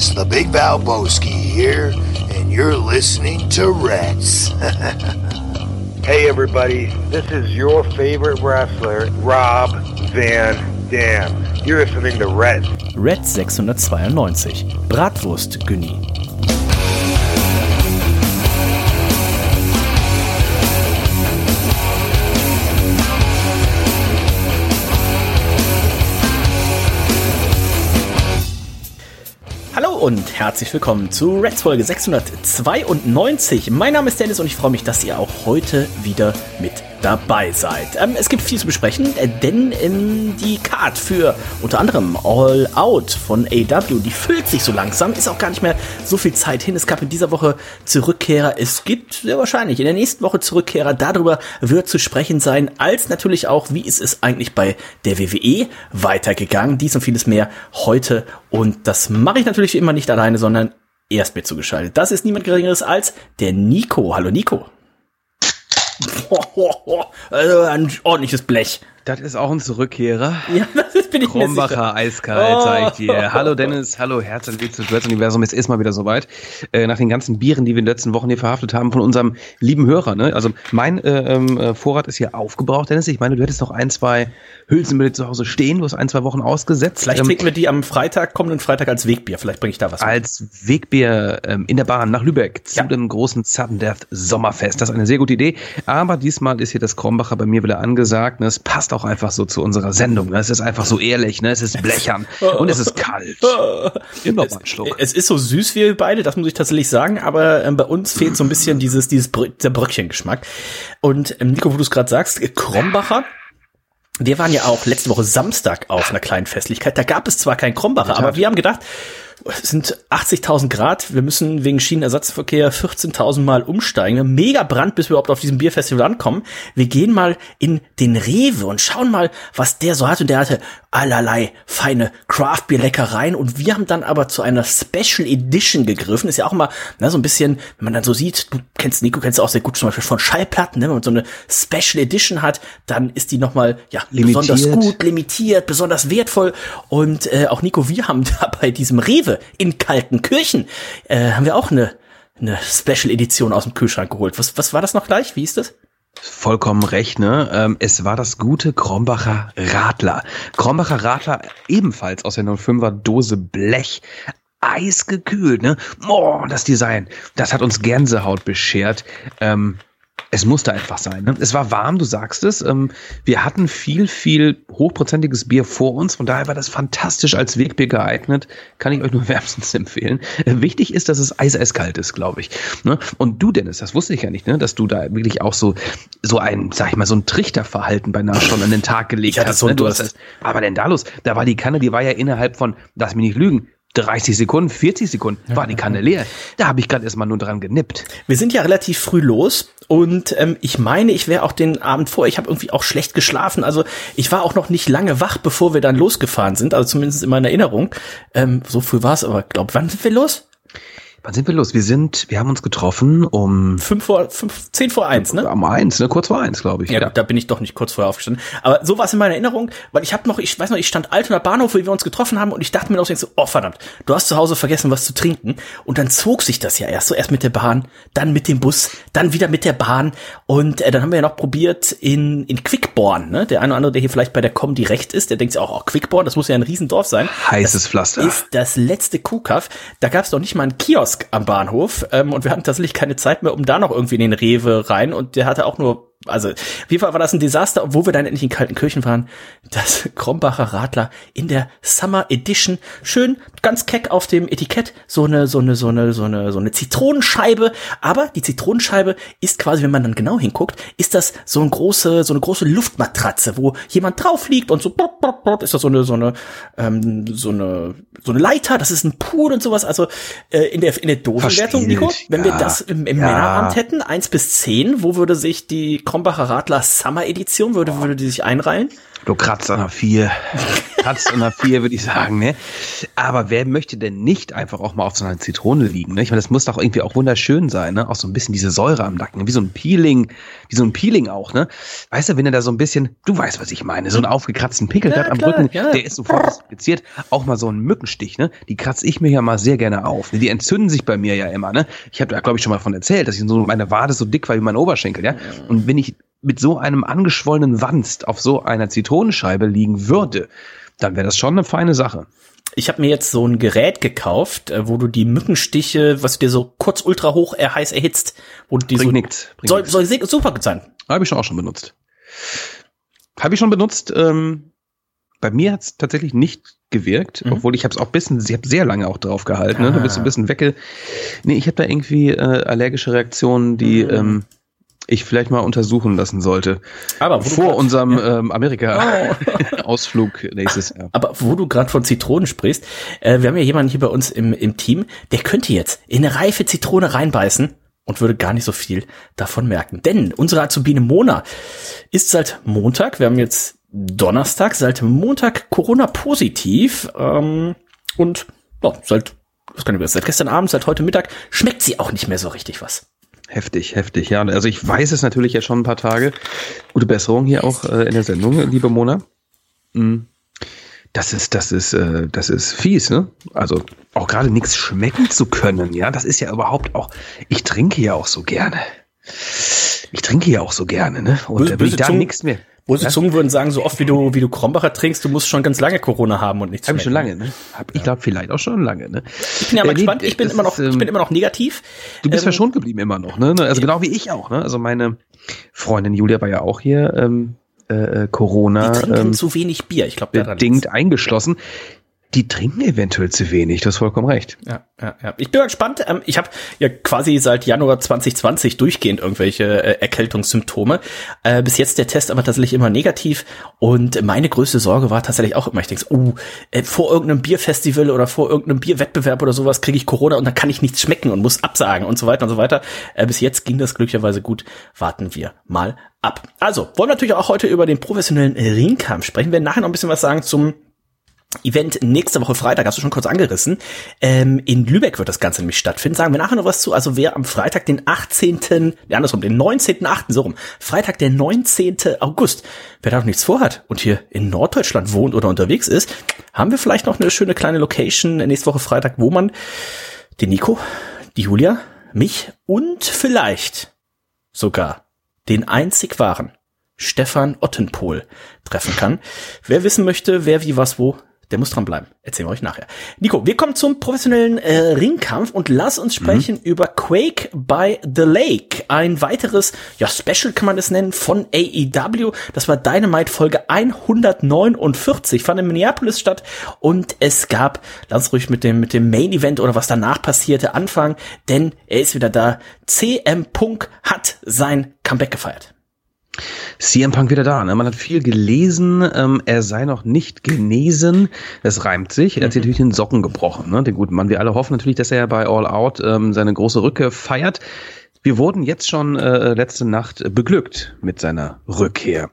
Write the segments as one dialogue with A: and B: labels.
A: boys, the Big Val Valboski here, and you're listening to Rats.
B: hey, everybody, this is your favorite wrestler, Rob Van Dam. You're listening to Rats.
C: Red 692. Bratwurst Günni. Und herzlich willkommen zu Reds Folge 692. Mein Name ist Dennis und ich freue mich, dass ihr auch heute wieder mit dabei seid. Ähm, es gibt viel zu besprechen, äh, denn ähm, die Card für unter anderem All Out von AW, die füllt sich so langsam, ist auch gar nicht mehr so viel Zeit hin. Es gab in dieser Woche Zurückkehrer, es gibt sehr wahrscheinlich in der nächsten Woche Zurückkehrer. Darüber wird zu sprechen sein, als natürlich auch, wie ist es eigentlich bei der WWE weitergegangen. Dies und vieles mehr heute und das mache ich natürlich immer nicht alleine, sondern erst mit zugeschaltet. Das ist niemand Geringeres als der Nico. Hallo Nico. Also ein ordentliches Blech.
D: Das ist auch ein Zurückkehrer.
C: Ja, das bin ich
D: Krombacher eiskalt, oh. sag ich dir. Hallo Dennis, hallo Herzlich willkommen zu Dreads Universum. Es ist mal wieder soweit. Äh, nach den ganzen Bieren, die wir in den letzten Wochen hier verhaftet haben von unserem lieben Hörer. Ne? Also mein äh, ähm, äh, Vorrat ist hier aufgebraucht, Dennis. Ich meine, du hättest noch ein, zwei Hülsenmittel zu Hause stehen. Du hast ein, zwei Wochen ausgesetzt.
C: Vielleicht ähm, trinken wir die am Freitag, kommenden Freitag als Wegbier. Vielleicht bringe ich da was.
D: Als mit. Wegbier ähm, in der Bahn nach Lübeck zu ja. dem großen Sudden Death Sommerfest. Das ist eine sehr gute Idee. Aber diesmal ist hier das Krombacher bei mir wieder angesagt. Ne? Es passt auch einfach so zu unserer Sendung. Ne? Es ist einfach so ehrlich, ne? Es ist blechern und es ist kalt.
C: Nimm doch mal einen Schluck. Es ist so süß wie wir beide, das muss ich tatsächlich sagen, aber ähm, bei uns fehlt so ein bisschen dieses, dieses Br der Bröckchengeschmack. Und ähm, Nico, wo du es gerade sagst, Krombacher, wir waren ja auch letzte Woche Samstag auf einer kleinen Festlichkeit. Da gab es zwar kein Krombacher, aber wir haben gedacht, es sind 80.000 Grad. Wir müssen wegen Schienenersatzverkehr 14.000 Mal umsteigen. Mega Brand, bis wir überhaupt auf diesem Bierfestival ankommen. Wir gehen mal in den Rewe und schauen mal, was der so hat. Und der hatte allerlei feine Craft-Bier-Leckereien. Und wir haben dann aber zu einer Special Edition gegriffen. Ist ja auch immer ne, so ein bisschen, wenn man dann so sieht, du kennst Nico, kennst du auch sehr gut zum Beispiel von Schallplatten. Ne? Wenn man so eine Special Edition hat, dann ist die nochmal ja, besonders gut, limitiert, besonders wertvoll. Und äh, auch Nico, wir haben da bei diesem Rewe Rewe in Kaltenkirchen äh, haben wir auch eine, eine Special Edition aus dem Kühlschrank geholt. Was, was war das noch gleich? Wie ist das?
D: Vollkommen recht, ne? Ähm, es war das gute Krombacher Radler. Krombacher Radler ebenfalls aus der 05er Dose Blech. Eisgekühlt, ne? Oh, das Design, das hat uns Gänsehaut beschert. Ähm, es musste einfach sein. Ne? Es war warm, du sagst es. Ähm, wir hatten viel, viel hochprozentiges Bier vor uns. Von daher war das fantastisch als Wegbier geeignet. Kann ich euch nur wärmstens empfehlen. Äh, wichtig ist, dass es eiskalt ist, glaube ich. Ne? Und du, Dennis, das wusste ich ja nicht, ne? dass du da wirklich auch so, so ein, sag ich mal, so ein Trichterverhalten beinahe schon an den Tag gelegt hast.
C: So
D: ne?
C: du hast
D: aber denn da los? Da war die Kanne, die war ja innerhalb von, lass mich nicht lügen, 30 Sekunden, 40 Sekunden war die Kanne leer. Da habe ich gerade erstmal nur dran genippt.
C: Wir sind ja relativ früh los und ähm, ich meine, ich wäre auch den Abend vor, ich habe irgendwie auch schlecht geschlafen. Also ich war auch noch nicht lange wach, bevor wir dann losgefahren sind, also zumindest in meiner Erinnerung. Ähm, so früh war es, aber glaub, wann sind wir los?
D: Wann sind wir los? Wir sind, wir haben uns getroffen um
C: fünf vor, fünf, zehn vor eins, ne?
D: Um eins, ne? Kurz vor eins, glaube ich.
C: Ja, ja, da bin ich doch nicht kurz vorher aufgestanden. Aber so war es in meiner Erinnerung, weil ich habe noch, ich weiß noch, ich stand Altoner Bahnhof, wo wir uns getroffen haben und ich dachte mir noch so, oh verdammt, du hast zu Hause vergessen, was zu trinken. Und dann zog sich das ja erst so erst mit der Bahn, dann mit dem Bus, dann wieder mit der Bahn und äh, dann haben wir ja noch probiert in in Quickborn, ne? Der eine oder andere, der hier vielleicht bei der Comedy recht ist, der denkt sich auch, oh, Quickborn, das muss ja ein Riesendorf sein.
D: Heißes Pflaster.
C: Ist das letzte Kuhkaff. Da gab es doch nicht mal einen Kiosk am Bahnhof Bahnhof ähm, und wir hatten tatsächlich keine Zeit mehr, um da noch irgendwie in den Rewe rein und der hatte auch nur also, auf jeden Fall war das ein Desaster, obwohl wir dann endlich in Kaltenkirchen waren. Das Krombacher Radler in der Summer Edition. Schön, ganz keck auf dem Etikett. So eine, so eine, so eine, so eine, so eine Zitronenscheibe. Aber die Zitronenscheibe ist quasi, wenn man dann genau hinguckt, ist das so eine große, so eine große Luftmatratze, wo jemand drauf liegt und so, ist das so eine, so eine, ähm, so eine, so eine Leiter. Das ist ein Pool und sowas. Also, äh, in der, in der Dosenwertung, Nico, wenn ja, wir das im, im ja. Männerabend hätten, eins bis zehn, wo würde sich die Krombacher Radler Summer Edition, würde, würde die sich einreihen?
D: Du kratzt an der vier. kratzt an der vier, würde ich sagen, ne? Aber wer möchte denn nicht einfach auch mal auf so einer Zitrone liegen, ne? Ich meine, das muss doch irgendwie auch wunderschön sein, ne? Auch so ein bisschen diese Säure am Nacken, wie so ein Peeling, wie so ein Peeling auch, ne? Weißt du, wenn er da so ein bisschen, du weißt, was ich meine, so einen aufgekratzten Pickel ja, hat am klar, Rücken, ja. der ist sofort infiziert. Auch mal so ein Mückenstich, ne? Die kratze ich mir ja mal sehr gerne auf. Ne? Die entzünden sich bei mir ja immer, ne? Ich habe da, glaube ich, schon mal von erzählt, dass ich so meine Wade so dick war wie mein Oberschenkel, ja? Und wenn ich mit so einem angeschwollenen Wanst auf so einer Zitronenscheibe liegen würde, dann wäre das schon eine feine Sache.
C: Ich habe mir jetzt so ein Gerät gekauft, äh, wo du die Mückenstiche, was dir so kurz ultra hoch er heiß erhitzt, wo du die
D: bringt
C: so
D: nix,
C: soll, nix. soll super sein.
D: Habe ich schon auch schon benutzt. Habe ich schon benutzt. Ähm, bei mir hat es tatsächlich nicht gewirkt, mhm. obwohl ich habe es auch bisschen, ich habe sehr lange auch drauf gehalten. Ah. Ne? Du bist ein bisschen wecke. Nee, ich habe da irgendwie äh, allergische Reaktionen, die mhm. ähm, ich vielleicht mal untersuchen lassen sollte. Aber vor unserem ja. ähm, Amerika-Ausflug oh. nächstes Jahr.
C: Aber wo du gerade von Zitronen sprichst, äh, wir haben ja jemanden hier bei uns im, im Team, der könnte jetzt in eine reife Zitrone reinbeißen und würde gar nicht so viel davon merken. Denn unsere Azubine Mona ist seit Montag, wir haben jetzt Donnerstag, seit Montag Corona-positiv ähm, und ja, seit, was kann ich seit gestern Abend, seit heute Mittag schmeckt sie auch nicht mehr so richtig was.
D: Heftig, heftig, ja. Also ich weiß es natürlich ja schon ein paar Tage. Gute Besserung hier auch äh, in der Sendung, liebe Mona. Mhm. Das ist, das ist, äh, das ist fies, ne? Also auch gerade nichts schmecken zu können, ja. Das ist ja überhaupt auch. Ich trinke ja auch so gerne. Ich trinke ja auch so gerne, ne? Und
C: da will ich da nichts mehr. Böse ja? Zungen würden sagen, so oft wie du, wie du Krombacher trinkst, du musst schon ganz lange Corona haben und nichts
D: Hab ich schon lange, ne? Hab, ich glaube vielleicht auch schon lange, ne?
C: Ich bin ja mal äh, gespannt, ich bin immer noch, ich bin ähm, immer noch negativ.
D: Du bist ähm, verschont geblieben immer noch, ne? Also genau wie ich auch, ne? Also meine Freundin Julia war ja auch hier, ähm, äh, äh Corona.
C: Die trinken ähm, zu wenig Bier, ich glaube,
D: bedingt eingeschlossen die trinken eventuell zu wenig, du hast vollkommen recht.
C: Ja, ja, ja. Ich bin gespannt. Ähm, ich habe ja quasi seit Januar 2020 durchgehend irgendwelche äh, Erkältungssymptome. Äh, bis jetzt der Test aber tatsächlich immer negativ. Und meine größte Sorge war tatsächlich auch immer, ich denke, uh, äh, vor irgendeinem Bierfestival oder vor irgendeinem Bierwettbewerb oder sowas kriege ich Corona und dann kann ich nichts schmecken und muss absagen und so weiter und so weiter. Bis jetzt ging das glücklicherweise gut. Warten wir mal ab. Also, wollen natürlich auch heute über den professionellen Ringkampf sprechen. Wir werden nachher noch ein bisschen was sagen zum Event nächste Woche Freitag, hast du schon kurz angerissen. Ähm, in Lübeck wird das Ganze nämlich stattfinden. Sagen wir nachher noch was zu. Also wer am Freitag, den 18., ja andersrum, den 19.8., so rum, Freitag, der 19. August, wer da noch nichts vorhat und hier in Norddeutschland wohnt oder unterwegs ist, haben wir vielleicht noch eine schöne kleine Location nächste Woche Freitag, wo man den Nico, die Julia, mich und vielleicht sogar den einzig wahren Stefan Ottenpohl treffen kann. Wer wissen möchte, wer wie was wo, der muss dran bleiben. Erzählen wir euch nachher. Nico, wir kommen zum professionellen äh, Ringkampf und lass uns sprechen mhm. über Quake by the Lake. Ein weiteres, ja, Special kann man es nennen, von AEW. Das war Dynamite Folge 149, fand in Minneapolis statt und es gab, lass ruhig mit dem, mit dem Main Event oder was danach passierte Anfang, denn er ist wieder da. CM Punk hat sein Comeback gefeiert.
D: CM Punk wieder da. Ne? Man hat viel gelesen, ähm, er sei noch nicht genesen. Das reimt sich. Er hat sich mhm. natürlich den Socken gebrochen, ne? den guten Mann. Wir alle hoffen natürlich, dass er bei All Out ähm, seine große Rückkehr feiert. Wir wurden jetzt schon äh, letzte Nacht beglückt mit seiner Rückkehr.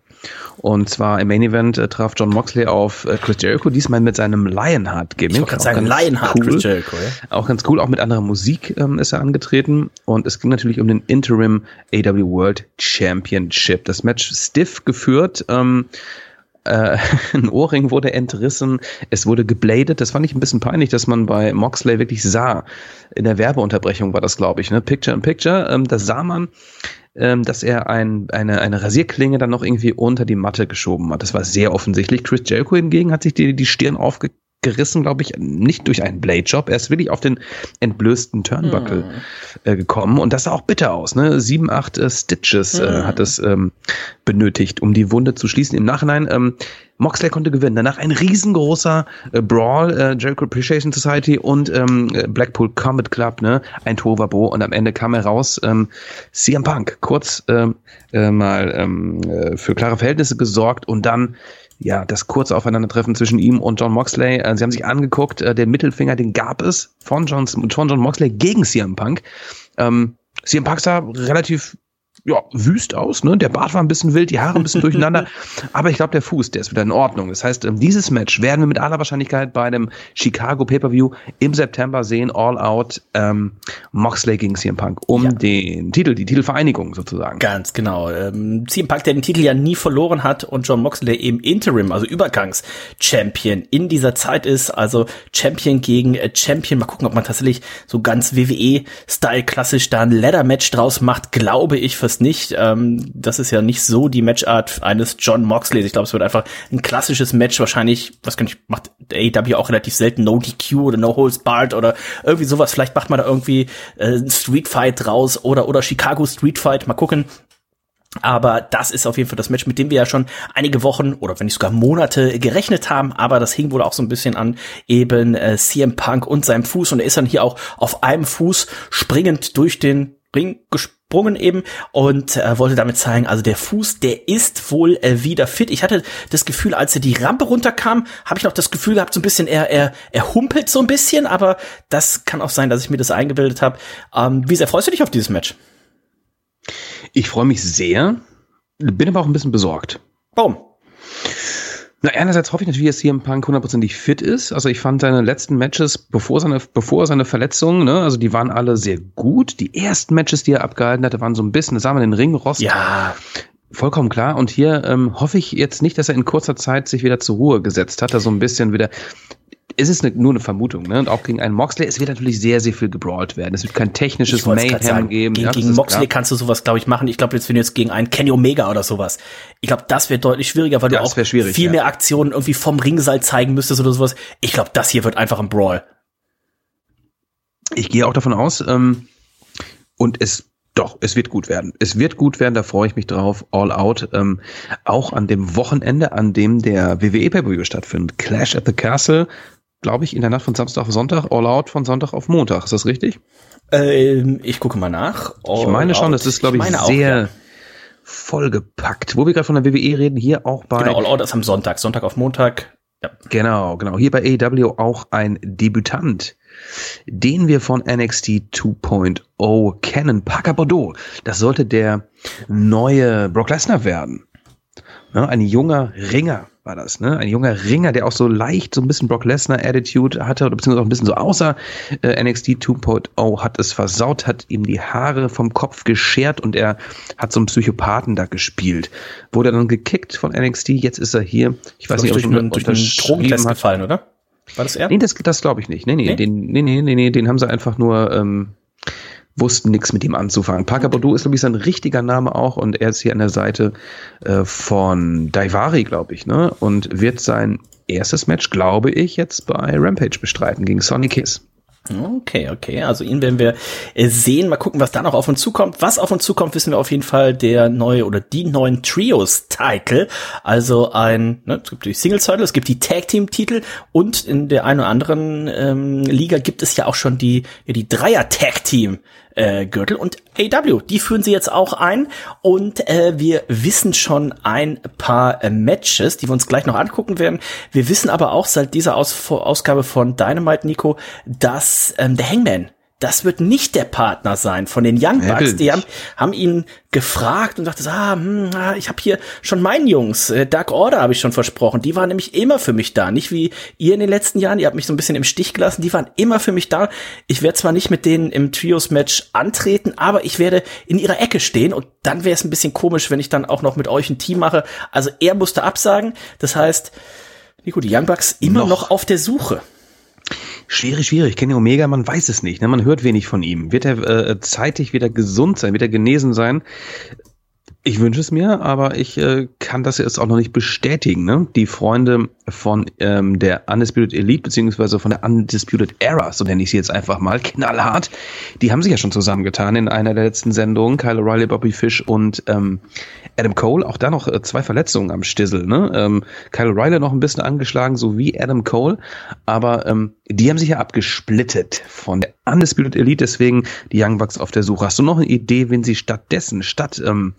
D: Und zwar im Main Event äh, traf John Moxley auf äh, Chris Jericho, diesmal mit seinem Lionheart-Gimmick. Ich
C: wollte sagen, Lionheart cool. Chris Jericho, ja.
D: Auch ganz cool, auch mit anderer Musik ähm, ist er angetreten. Und es ging natürlich um den Interim AW World Championship. Das Match stiff geführt. Ähm, äh, ein Ohrring wurde entrissen, es wurde gebladet. Das fand ich ein bisschen peinlich, dass man bei Moxley wirklich sah. In der Werbeunterbrechung war das, glaube ich, ne? Picture in Picture. Ähm, da sah man, ähm, dass er ein, eine, eine Rasierklinge dann noch irgendwie unter die Matte geschoben hat. Das war sehr offensichtlich. Chris Jericho hingegen hat sich die, die Stirn aufge gerissen, glaube ich, nicht durch einen Blade-Job. Er ist wirklich auf den entblößten Turnbuckle hm. äh, gekommen und das sah auch bitter aus. Ne? Sieben, acht äh, Stitches äh, hm. hat es ähm, benötigt, um die Wunde zu schließen. Im Nachhinein, ähm, Moxley konnte gewinnen. Danach ein riesengroßer äh, Brawl, äh, Jericho Appreciation Society und ähm, Blackpool Combat Club, ne? ein Tovabo und am Ende kam er raus. Ähm, CM Punk kurz ähm, äh, mal ähm, äh, für klare Verhältnisse gesorgt und dann ja, das kurze Aufeinandertreffen zwischen ihm und John Moxley. Äh, sie haben sich angeguckt, äh, den Mittelfinger, den gab es von John, von John Moxley gegen CM Punk. Ähm, CM Punk sah relativ ja, wüst aus, ne? Der Bart war ein bisschen wild, die Haare ein bisschen durcheinander. Aber ich glaube, der Fuß, der ist wieder in Ordnung. Das heißt, ähm, dieses Match werden wir mit aller Wahrscheinlichkeit bei dem Chicago Pay-Per-View im September sehen, All Out, ähm, Moxley gegen CM Punk um ja. den Titel, die Titelvereinigung sozusagen.
C: Ganz genau. Ähm, CM Punk, der den Titel ja nie verloren hat und John Moxley im Interim, also Übergangs-Champion in dieser Zeit ist, also Champion gegen äh, Champion. Mal gucken, ob man tatsächlich so ganz WWE-Style klassisch da ein Ladder-Match draus macht, glaube ich fürs nicht. Ähm, das ist ja nicht so die Matchart eines John Moxley. Ich glaube, es wird einfach ein klassisches Match. Wahrscheinlich, was kann ich, macht AEW auch relativ selten No DQ oder No Holds Barred oder irgendwie sowas. Vielleicht macht man da irgendwie äh, ein Street Fight draus oder, oder Chicago Street Fight. Mal gucken. Aber das ist auf jeden Fall das Match, mit dem wir ja schon einige Wochen oder wenn nicht sogar Monate gerechnet haben. Aber das hing wohl auch so ein bisschen an eben äh, CM Punk und seinem Fuß. Und er ist dann hier auch auf einem Fuß springend durch den Ring gesprungen eben und äh, wollte damit zeigen, also der Fuß, der ist wohl äh, wieder fit. Ich hatte das Gefühl, als er die Rampe runterkam, habe ich noch das Gefühl gehabt, so ein bisschen, er, er, er humpelt so ein bisschen, aber das kann auch sein, dass ich mir das eingebildet habe. Ähm, wie sehr freust du dich auf dieses Match?
D: Ich freue mich sehr, bin aber auch ein bisschen besorgt.
C: Warum?
D: Na, einerseits hoffe ich natürlich, dass CM Punk hundertprozentig fit ist. Also ich fand seine letzten Matches, bevor seine, bevor seine Verletzung, ne, also die waren alle sehr gut. Die ersten Matches, die er abgehalten hatte, waren so ein bisschen, da sah man den Ringrost.
C: Ja.
D: Vollkommen klar. Und hier ähm, hoffe ich jetzt nicht, dass er in kurzer Zeit sich wieder zur Ruhe gesetzt hat, da so ein bisschen wieder es ist eine, nur eine Vermutung, ne? Und auch gegen einen Moxley, es wird natürlich sehr, sehr viel gebrawlt werden. Es wird kein technisches Mayhem sagen, geben.
C: Gegen, ja, gegen Moxley klar. kannst du sowas, glaube ich, machen. Ich glaube, jetzt wenn du jetzt gegen einen Kenny Omega oder sowas. Ich glaube, das wird deutlich schwieriger, weil das du auch viel ja. mehr Aktionen irgendwie vom Ringseil zeigen müsstest oder sowas. Ich glaube, das hier wird einfach ein Brawl.
D: Ich gehe auch davon aus, ähm, und es doch, es wird gut werden. Es wird gut werden, da freue ich mich drauf. All Out. Ähm, auch an dem Wochenende, an dem der WWE Pay-Per-View stattfindet. Clash at the Castle glaube ich, in der Nacht von Samstag auf Sonntag, All Out von Sonntag auf Montag. Ist das richtig?
C: Ähm, ich gucke mal nach.
D: All ich meine schon, das ist, glaube ich, ich sehr auch, ja. vollgepackt. Wo wir gerade von der WWE reden, hier auch bei.
C: Genau, All Out ist am Sonntag, Sonntag auf Montag.
D: Ja. Genau, genau. Hier bei AEW auch ein Debütant, den wir von NXT 2.0 kennen. Parker Bordeaux. Das sollte der neue Brock Lesnar werden. Ja, ein junger Ringer war das, ne? Ein junger Ringer, der auch so leicht so ein bisschen Brock Lesnar Attitude hatte oder beziehungsweise auch ein bisschen so außer äh, NXT 2.0 hat es versaut, hat ihm die Haare vom Kopf geschert und er hat so einen Psychopathen da gespielt. Wurde dann gekickt von NXT, jetzt ist er hier. Ich weiß nicht, ob er
C: durch, durch einen Drogentest gefallen, oder?
D: War das er? Nee, das, das glaube ich nicht. Nee, nee, nee? Den, nee, nee, nee, nee, den haben sie einfach nur ähm, wussten nichts mit ihm anzufangen. Parker Bordeaux ist, glaube ich, sein richtiger Name auch und er ist hier an der Seite äh, von Daivari, glaube ich, ne? Und wird sein erstes Match, glaube ich, jetzt bei Rampage bestreiten gegen Sonny Kiss.
C: Okay, okay. Also ihn werden wir äh, sehen. Mal gucken, was da noch auf uns zukommt. Was auf uns zukommt, wissen wir auf jeden Fall der neue oder die neuen Trios-Title. Also ein, ne, es gibt die Singles-Title, es gibt die Tag-Team-Titel und in der einen oder anderen ähm, Liga gibt es ja auch schon die, ja, die Dreier-Tag-Team äh, Gürtel und AW. Die führen sie jetzt auch ein und äh, wir wissen schon ein paar äh, Matches, die wir uns gleich noch angucken werden. Wir wissen aber auch seit dieser Aus Ausgabe von Dynamite, Nico, dass ähm, der Hangman das wird nicht der Partner sein von den Young Bucks. Die haben, haben ihn gefragt und dachte, ah, hm, ah, ich habe hier schon meinen Jungs, äh, Dark Order habe ich schon versprochen. Die waren nämlich immer für mich da, nicht wie ihr in den letzten Jahren. Ihr habt mich so ein bisschen im Stich gelassen. Die waren immer für mich da. Ich werde zwar nicht mit denen im Trios-Match antreten, aber ich werde in ihrer Ecke stehen und dann wäre es ein bisschen komisch, wenn ich dann auch noch mit euch ein Team mache. Also er musste absagen. Das heißt, Nico, die Young Bucks immer noch, noch auf der Suche.
D: Schwierig, schwierig. Kenny Omega, man weiß es nicht. Ne? Man hört wenig von ihm. Wird er äh, zeitig wieder gesund sein? Wird er genesen sein? Ich wünsche es mir, aber ich äh, kann das jetzt auch noch nicht bestätigen. Ne? Die Freunde von ähm, der Undisputed Elite, beziehungsweise von der Undisputed Era, so nenne ich sie jetzt einfach mal, knallhart, die haben sich ja schon zusammengetan in einer der letzten Sendungen. Kyle O'Reilly, Bobby Fish und ähm, Adam Cole. Auch da noch äh, zwei Verletzungen am Stissel. Ne? Ähm, Kyle O'Reilly noch ein bisschen angeschlagen, so wie Adam Cole. Aber ähm, die haben sich ja abgesplittet von der Undisputed Elite, deswegen die Young Bucks auf der Suche. Hast du noch eine Idee, wen sie stattdessen, statt ähm,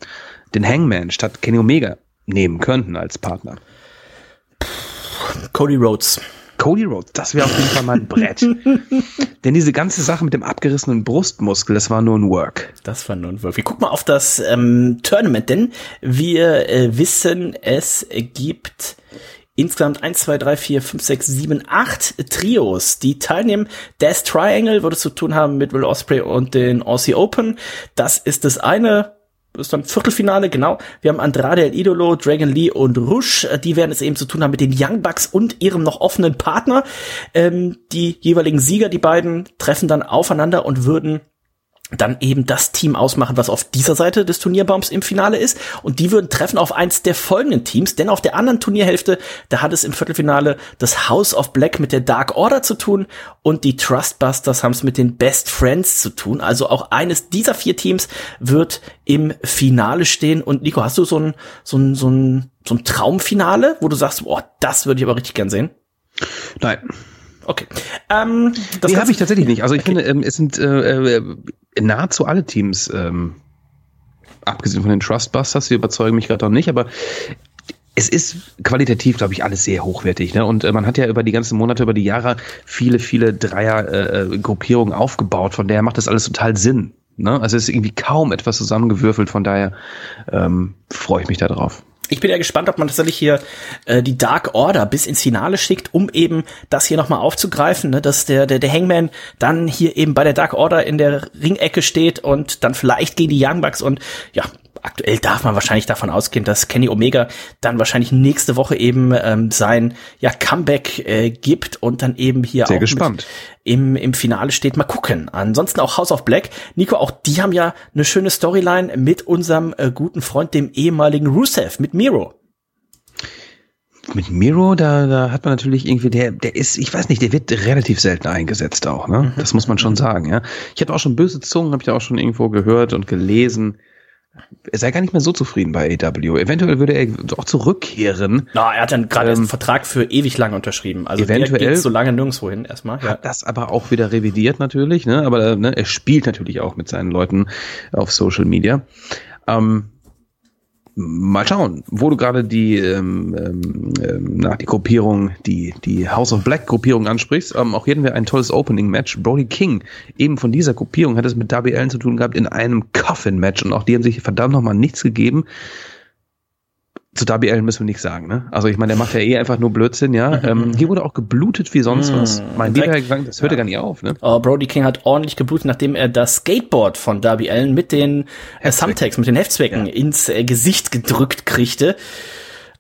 D: den Hangman statt Kenny Omega nehmen könnten als Partner?
C: Cody Rhodes.
D: Cody Rhodes, das wäre auf jeden Fall mal ein Brett. Denn diese ganze Sache mit dem abgerissenen Brustmuskel, das war nur ein Work.
C: Das war nur ein Work. Wir gucken mal auf das ähm, Tournament, denn wir äh, wissen, es gibt insgesamt 1, 2, 3, 4, 5, 6, 7, 8 Trios, die teilnehmen. Death Triangle würde zu tun haben mit Will Osprey und den Aussie Open. Das ist das eine ist dann Viertelfinale, genau. Wir haben Andrade El Idolo, Dragon Lee und Rush. Die werden es eben zu tun haben mit den Young Bucks und ihrem noch offenen Partner. Ähm, die jeweiligen Sieger, die beiden, treffen dann aufeinander und würden dann eben das Team ausmachen, was auf dieser Seite des Turnierbaums im Finale ist. Und die würden treffen auf eins der folgenden Teams, denn auf der anderen Turnierhälfte, da hat es im Viertelfinale das House of Black mit der Dark Order zu tun und die Trustbusters haben es mit den Best Friends zu tun. Also auch eines dieser vier Teams wird im Finale stehen. Und Nico, hast du so ein, so ein, so ein, so ein Traumfinale, wo du sagst, boah, das würde ich aber richtig gern sehen?
D: Nein.
C: Okay. Ähm,
D: das nee, habe ich tatsächlich nicht. Also ich okay. finde, ähm, es sind äh, äh, nahezu alle Teams, ähm, abgesehen von den Trustbusters, die überzeugen mich gerade noch nicht, aber es ist qualitativ, glaube ich, alles sehr hochwertig. Ne? Und äh, man hat ja über die ganzen Monate, über die Jahre viele, viele Dreier-Gruppierungen äh, aufgebaut. Von daher macht das alles total Sinn. Ne? Also es ist irgendwie kaum etwas zusammengewürfelt. Von daher ähm, freue ich mich da drauf.
C: Ich bin ja gespannt, ob man tatsächlich hier äh, die Dark Order bis ins Finale schickt, um eben das hier nochmal aufzugreifen, ne? dass der, der, der Hangman dann hier eben bei der Dark Order in der Ringecke steht und dann vielleicht gegen die Young Bucks und ja, aktuell darf man wahrscheinlich davon ausgehen, dass Kenny Omega dann wahrscheinlich nächste Woche eben ähm, sein ja, Comeback äh, gibt und dann eben hier
D: Sehr auch gespannt.
C: im, im Finale steht. Mal gucken. Ansonsten auch House of Black. Nico, auch die haben ja eine schöne Storyline mit unserem äh, guten Freund, dem ehemaligen Rusev, mit Miro
D: mit Miro, da, da hat man natürlich irgendwie, der, der ist, ich weiß nicht, der wird relativ selten eingesetzt auch, ne? Mhm. Das muss man schon sagen, ja. Ich habe auch schon böse Zungen, habe ich auch schon irgendwo gehört und gelesen, er sei gar nicht mehr so zufrieden bei AW. Eventuell würde er auch zurückkehren.
C: Na, er hat dann gerade ähm, einen Vertrag für ewig lang unterschrieben. Also
D: eventuell
C: geht so lange nirgendwo hin erstmal.
D: Ja. Hat das aber auch wieder revidiert natürlich, ne? Aber ne, er spielt natürlich auch mit seinen Leuten auf Social Media. Ähm, mal schauen, wo du gerade die, ähm, ähm, ähm, nach die Gruppierung, die, die House of Black Gruppierung ansprichst. Ähm, auch hier hatten wir ein tolles Opening-Match. Brody King, eben von dieser Gruppierung, hat es mit Darby Allen zu tun gehabt in einem Coffin-Match und auch die haben sich verdammt nochmal nichts gegeben zu Darby Allen müssen wir nichts sagen, ne? Also ich meine, der macht ja eh einfach nur Blödsinn, ja. ähm, hier wurde auch geblutet wie sonst was. Mein gesagt, das hörte ja. gar nicht auf, ne?
C: Oh, Brody King hat ordentlich geblutet, nachdem er das Skateboard von Darby Allen mit den äh, Thumbtacks, mit den Heftzwecken ja. ins äh, Gesicht gedrückt kriegte.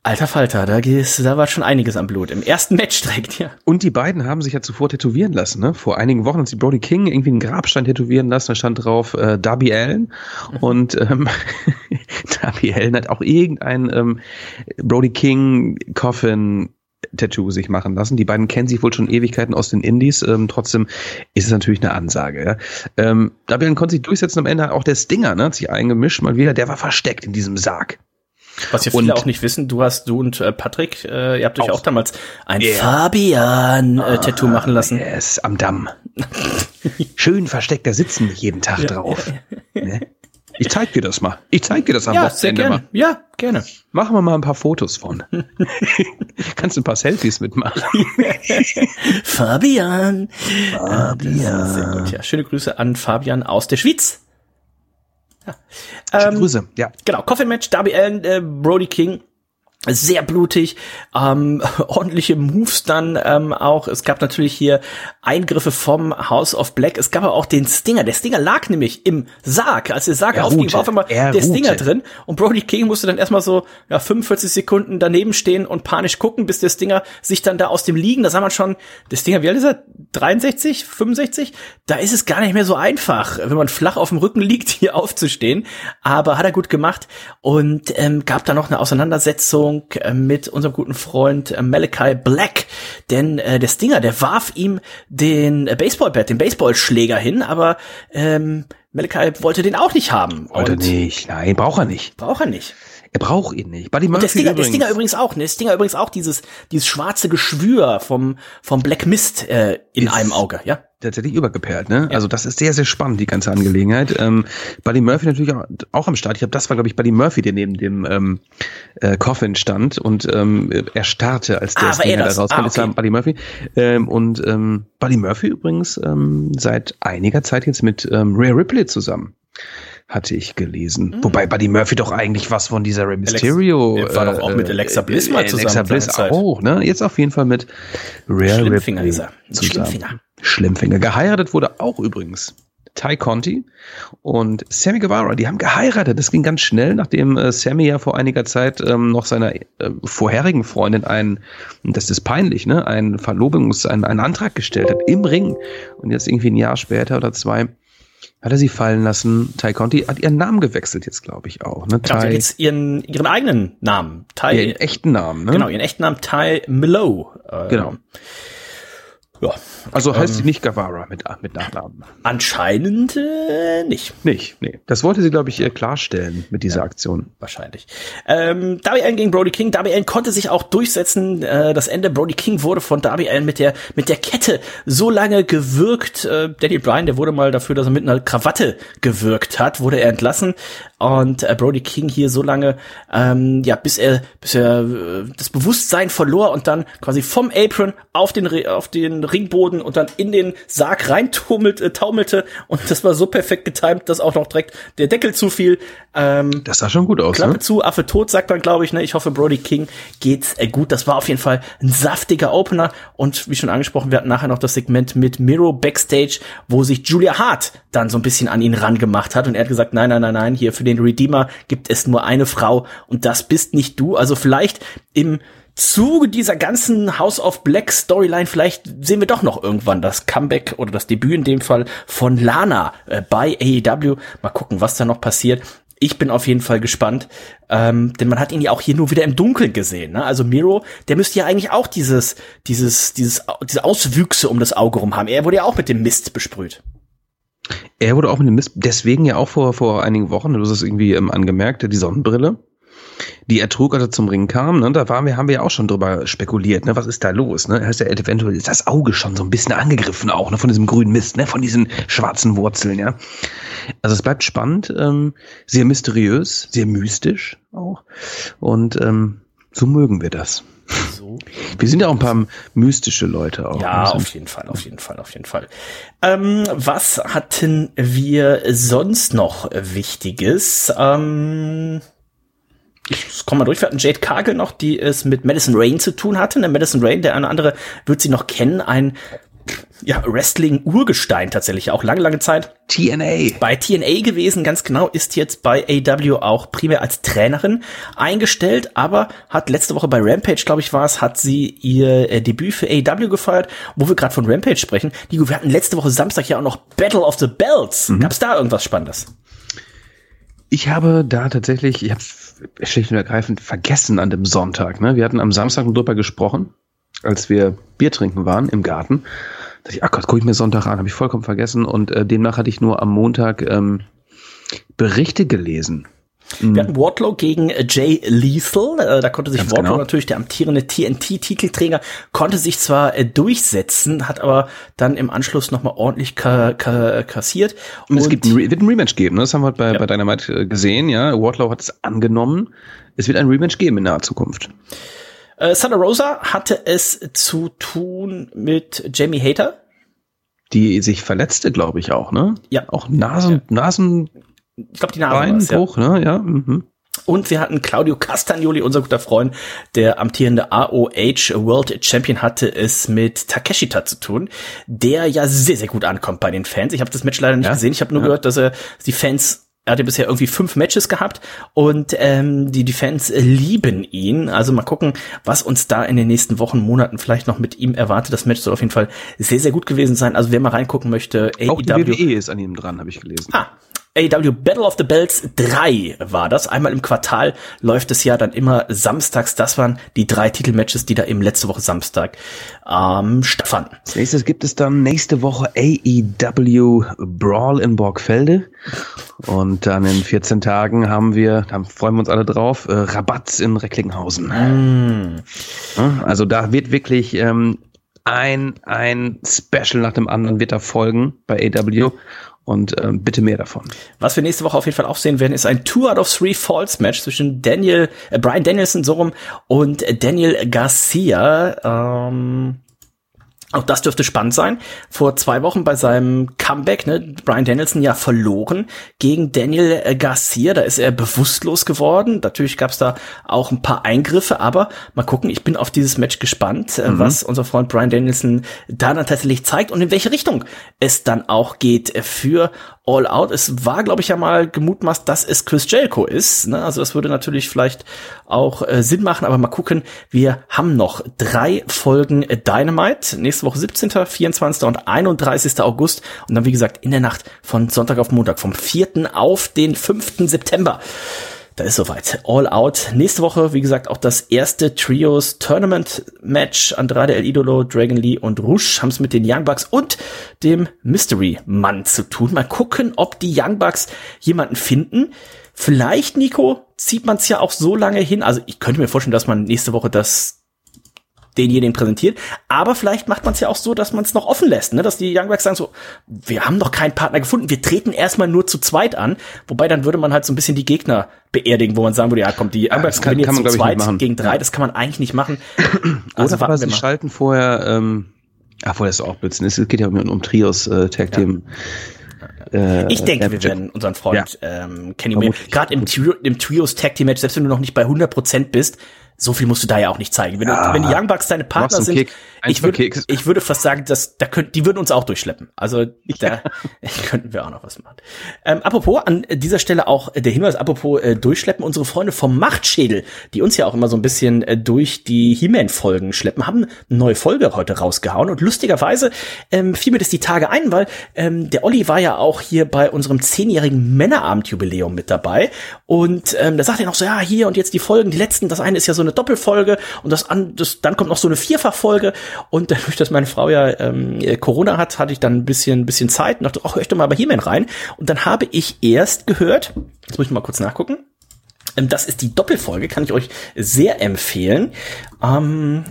C: Alter Falter, da, da war schon einiges am Blut. Im ersten Match direkt, ja.
D: Und die beiden haben sich ja zuvor tätowieren lassen, ne? Vor einigen Wochen hat sich Brody King irgendwie einen Grabstein tätowieren lassen, da stand drauf äh, Darby Allen. Und ähm, Darby Allen hat auch irgendein ähm, Brody King Coffin Tattoo sich machen lassen. Die beiden kennen sich wohl schon Ewigkeiten aus den Indies. Ähm, trotzdem ist es natürlich eine Ansage. Ja. Ähm, Darby Allen konnte sich durchsetzen. Am Ende auch der Stinger ne, hat sich eingemischt mal wieder. Der war versteckt in diesem Sarg.
C: Was ja viele und, auch nicht wissen, du hast, du und äh, Patrick, äh, ihr habt euch auch, auch damals ein yeah. Fabian-Tattoo äh, machen lassen.
D: Yes, am Damm. Schön versteckt, da sitzen nicht jeden Tag ja, drauf. Ja, ne? Ich zeig dir das mal. Ich zeig dir das am
C: ja, sehr gerne. Mal. Ja, gerne.
D: Machen wir mal ein paar Fotos von. Kannst du ein paar Selfies mitmachen.
C: Fabian. Fabian. Sehr gut, ja. Schöne Grüße an Fabian aus der Schweiz.
D: Ja. Ähm, Grüße, ja.
C: Genau, Coffin Match, Darby Allen, äh, Brody King sehr blutig, ähm, ordentliche Moves dann ähm, auch. Es gab natürlich hier Eingriffe vom House of Black. Es gab aber auch den Stinger. Der Stinger lag nämlich im Sarg. Als der Sarg er aufging, war auf einmal er der Stinger drin. Und Brody King musste dann erstmal so ja, 45 Sekunden daneben stehen und panisch gucken, bis der Stinger sich dann da aus dem Liegen, da sah man schon, der Stinger, wie alt ist er? 63, 65? Da ist es gar nicht mehr so einfach, wenn man flach auf dem Rücken liegt, hier aufzustehen. Aber hat er gut gemacht und ähm, gab da noch eine Auseinandersetzung Begegnung äh, mit unserem guten Freund äh, Malachi Black, denn äh, der Stinger, der warf ihm den Baseballbat, den Baseballschläger hin, aber ähm, Malachi wollte den auch nicht haben.
D: Wollte nicht, nein, braucht er nicht.
C: Braucht er nicht.
D: Er braucht ihn nicht. Buddy
C: Murphy der Stinger, übrigens. der Stinger übrigens auch, ne? Stinger übrigens auch dieses, dieses schwarze Geschwür vom, vom Black Mist äh, in ist, einem Auge, ja?
D: tatsächlich übergeperlt, ne? Ja. Also das ist sehr, sehr spannend, die ganze Angelegenheit. Ähm, Buddy Murphy natürlich auch, auch am Start. Ich habe das war, glaube ich, Buddy Murphy, der neben dem ähm, äh, Coffin stand und ähm, er starrte, als der ah, Stinger da rauskam. Ah, okay. Das Buddy Murphy. Ähm, und ähm, Buddy Murphy übrigens ähm, seit einiger Zeit jetzt mit ähm, Rhea Ripley zusammen hatte ich gelesen. Mhm. Wobei Buddy Murphy doch eigentlich was von dieser Rey Mysterio.
C: Alex, war doch auch mit Alexa Bliss mal zusammen.
D: Alexa Bliss auch, ne? Jetzt auf jeden Fall mit
C: Rare Schlimmfinger Ripley er. Schlimmfinger.
D: Schlimmfinger. Geheiratet wurde auch übrigens Ty Conti und Sammy Guevara, die haben geheiratet. Das ging ganz schnell, nachdem äh, Sammy ja vor einiger Zeit ähm, noch seiner äh, vorherigen Freundin einen, das ist peinlich, ne, einen Verlobungs-, einen, einen Antrag gestellt hat im Ring. Und jetzt irgendwie ein Jahr später oder zwei hat er sie fallen lassen. Ty Conti hat ihren Namen gewechselt jetzt, glaube ich, auch. Ne?
C: Ty, jetzt ihren, ihren eigenen Namen.
D: Ty, ihren echten Namen, ne?
C: Genau, ihren echten Namen Ty Milo.
D: Äh, genau. Ja. Also heißt ähm, sie nicht Gavara mit, mit Nachnamen.
C: Anscheinend äh, nicht.
D: Nicht, nee. Das wollte sie, glaube ich, klarstellen mit dieser ja, Aktion.
C: Wahrscheinlich. Ähm, Darby Allen gegen Brody King. Darby Allen konnte sich auch durchsetzen. Äh, das Ende Brody King wurde von Darby Allen mit der, mit der Kette so lange gewirkt. Äh, Danny Bryan, der wurde mal dafür, dass er mit einer Krawatte gewirkt hat, wurde er entlassen und äh, Brody King hier so lange, ähm, ja, bis er, bis er äh, das Bewusstsein verlor und dann quasi vom Apron auf den auf den Ringboden und dann in den Sarg reinturmelte, äh, taumelte und das war so perfekt getimt, dass auch noch direkt der Deckel zufiel.
D: Ähm, das sah schon gut aus.
C: Klappe ne? zu, Affe tot, sagt man, glaube ich. Ne? Ich hoffe, Brody King geht's äh, gut. Das war auf jeden Fall ein saftiger Opener und wie schon angesprochen, wir hatten nachher noch das Segment mit Miro backstage, wo sich Julia Hart dann so ein bisschen an ihn rangemacht hat und er hat gesagt, nein, nein, nein, nein, hier für den Redeemer gibt es nur eine Frau und das bist nicht du. Also vielleicht im Zuge dieser ganzen House of Black Storyline, vielleicht sehen wir doch noch irgendwann das Comeback oder das Debüt in dem Fall von Lana äh, bei AEW. Mal gucken, was da noch passiert. Ich bin auf jeden Fall gespannt, ähm, denn man hat ihn ja auch hier nur wieder im Dunkeln gesehen. Ne? Also Miro, der müsste ja eigentlich auch dieses, dieses, dieses, diese Auswüchse um das Auge rum haben. Er wurde ja auch mit dem Mist besprüht.
D: Er wurde auch mit dem Mist, deswegen ja auch vor, vor einigen Wochen, du hast es irgendwie ähm, angemerkt, die Sonnenbrille, die er trug, als er zum Ring kam, ne, da waren wir, haben wir ja auch schon drüber spekuliert, ne, was ist da los, ne, heißt ja eventuell ist das Auge schon so ein bisschen angegriffen auch, ne, von diesem grünen Mist, ne, von diesen schwarzen Wurzeln, ja. Also es bleibt spannend, ähm, sehr mysteriös, sehr mystisch auch. Und ähm, so mögen wir das. Wir sind ja auch ein paar mystische Leute auch.
C: Ja, auf jeden Fall, auf jeden Fall, auf jeden Fall. Ähm, was hatten wir sonst noch Wichtiges? Ähm ich komme mal durch. Wir hatten Jade Cargill noch, die es mit Madison Rain zu tun hatte. Der Madison Rain, der eine andere wird sie noch kennen, ein ja, Wrestling-Urgestein tatsächlich, auch lange, lange Zeit.
D: TNA.
C: Bei TNA gewesen, ganz genau, ist jetzt bei AW auch primär als Trainerin eingestellt, aber hat letzte Woche bei Rampage, glaube ich, war es, hat sie ihr äh, Debüt für AW gefeiert, wo wir gerade von Rampage sprechen. Die, wir hatten letzte Woche Samstag ja auch noch Battle of the Belts. Mhm. Gab es da irgendwas Spannendes?
D: Ich habe da tatsächlich, ich habe schlicht und ergreifend vergessen an dem Sonntag. Ne? Wir hatten am Samstag drüber gesprochen, als wir Bier trinken waren im Garten dachte ich, ach Gott, gucke ich mir Sonntag an, habe ich vollkommen vergessen. Und äh, demnach hatte ich nur am Montag ähm, Berichte gelesen.
C: Wir mhm. hatten Wardlow gegen äh, Jay Lethal. Äh, da konnte sich Ganz Wardlow genau. natürlich, der amtierende TNT-Titelträger, konnte sich zwar äh, durchsetzen, hat aber dann im Anschluss nochmal ordentlich ka ka kassiert.
D: Und, Und es gibt wird ein Rematch geben, ne? das haben wir bei, ja. bei Dynamite gesehen. Ja, Wardlow hat es angenommen. Es wird ein Rematch geben in naher Zukunft.
C: Äh, Santa Rosa hatte es zu tun mit Jamie Hater.
D: Die sich verletzte, glaube ich auch, ne?
C: Ja.
D: Auch Nasen, ja. Nasen.
C: Ich glaube, die Nasenbruch,
D: ja. ne? Ja. Mhm.
C: Und wir hatten Claudio Castagnoli, unser guter Freund, der amtierende AOH World Champion, hatte es mit Takeshita zu tun, der ja sehr, sehr gut ankommt bei den Fans. Ich habe das Match leider nicht ja, gesehen. Ich habe nur ja. gehört, dass er die Fans er hatte bisher irgendwie fünf Matches gehabt und ähm, die, die Fans lieben ihn. Also mal gucken, was uns da in den nächsten Wochen, Monaten vielleicht noch mit ihm erwartet. Das Match soll auf jeden Fall sehr, sehr gut gewesen sein. Also wer mal reingucken möchte,
D: Auch AEW. die WWE ist an ihm dran, habe ich gelesen.
C: Ah, AW Battle of the Bells 3 war das. Einmal im Quartal läuft es ja dann immer samstags. Das waren die drei Titelmatches, die da eben letzte Woche Samstag ähm, stattfanden.
D: Als nächstes gibt es dann nächste Woche AEW Brawl in Borgfelde. Und dann in 14 Tagen haben wir, da freuen wir uns alle drauf, äh, Rabatz in Recklinghausen. Mm. Also da wird wirklich ähm, ein, ein Special nach dem anderen wird da folgen bei AW und ähm, bitte mehr davon.
C: Was wir nächste Woche auf jeden Fall auch sehen werden, ist ein Two out of Three Falls Match zwischen Daniel, äh, Brian Danielson so rum und Daniel Garcia. Ähm auch das dürfte spannend sein. Vor zwei Wochen bei seinem Comeback, ne, Brian Danielson ja verloren gegen Daniel äh, Garcia. Da ist er bewusstlos geworden. Natürlich gab es da auch ein paar Eingriffe, aber mal gucken, ich bin auf dieses Match gespannt, äh, mhm. was unser Freund Brian Danielson da dann tatsächlich zeigt und in welche Richtung es dann auch geht für All Out. Es war, glaube ich, ja mal gemutmaßt, dass es Chris Jericho ist. Ne? Also das würde natürlich vielleicht auch äh, Sinn machen, aber mal gucken. Wir haben noch drei Folgen Dynamite. Nächste Woche 17., 24. und 31. August. Und dann, wie gesagt, in der Nacht von Sonntag auf Montag, vom 4. auf den 5. September. Da ist soweit. All out. Nächste Woche, wie gesagt, auch das erste Trios Tournament Match. Andrade El Idolo, Dragon Lee und Rush haben es mit den Young Bucks und dem Mystery Mann zu tun. Mal gucken, ob die Young Bucks jemanden finden. Vielleicht, Nico, zieht man es ja auch so lange hin. Also ich könnte mir vorstellen, dass man nächste Woche das denjenigen präsentiert. Aber vielleicht macht man es ja auch so, dass man es noch offen lässt, ne? dass die Young Bucks sagen so, wir haben noch keinen Partner gefunden, wir treten erstmal nur zu zweit an. Wobei dann würde man halt so ein bisschen die Gegner beerdigen, wo man sagen würde, ja kommt, die Young Bucks kann, kann man, zu zweit gegen drei, das kann man eigentlich nicht machen.
D: Also Oder aber sie schalten vorher, ähm, ach, vorher ist auch Blödsinn, es geht ja um, um Trios äh, Tag Team.
C: Ja. Äh, ich denke, wir werden unseren Freund ja. ähm, Kenny Omega, gerade im, im Trios Tag Team Match, selbst wenn du noch nicht bei 100% bist, so viel musst du da ja auch nicht zeigen. Wenn, du, wenn die Young Bucks deine Partner sind, Kick, ich würde, ich würde fast sagen, dass da könnt, die würden uns auch durchschleppen. Also da könnten wir auch noch was machen. Ähm, apropos an dieser Stelle auch der Hinweis, apropos äh, durchschleppen, unsere Freunde vom Machtschädel, die uns ja auch immer so ein bisschen äh, durch die He-Man-Folgen schleppen, haben eine neue Folge heute rausgehauen. Und lustigerweise ähm, fiel mir das die Tage ein, weil ähm, der Olli war ja auch hier bei unserem zehnjährigen Männerabend-Jubiläum mit dabei. Und ähm, da sagt er noch so, ja, hier und jetzt die Folgen, die letzten, das eine ist ja so eine Doppelfolge und das, an, das dann kommt noch so eine Vierfachfolge und dadurch, dass meine Frau ja ähm, Corona hat, hatte ich dann ein bisschen, bisschen Zeit und dachte, ach, hör ich doch mal bei He-Man rein. Und dann habe ich erst gehört, jetzt muss ich mal kurz nachgucken, ähm, das ist die Doppelfolge, kann ich euch sehr empfehlen. Ähm,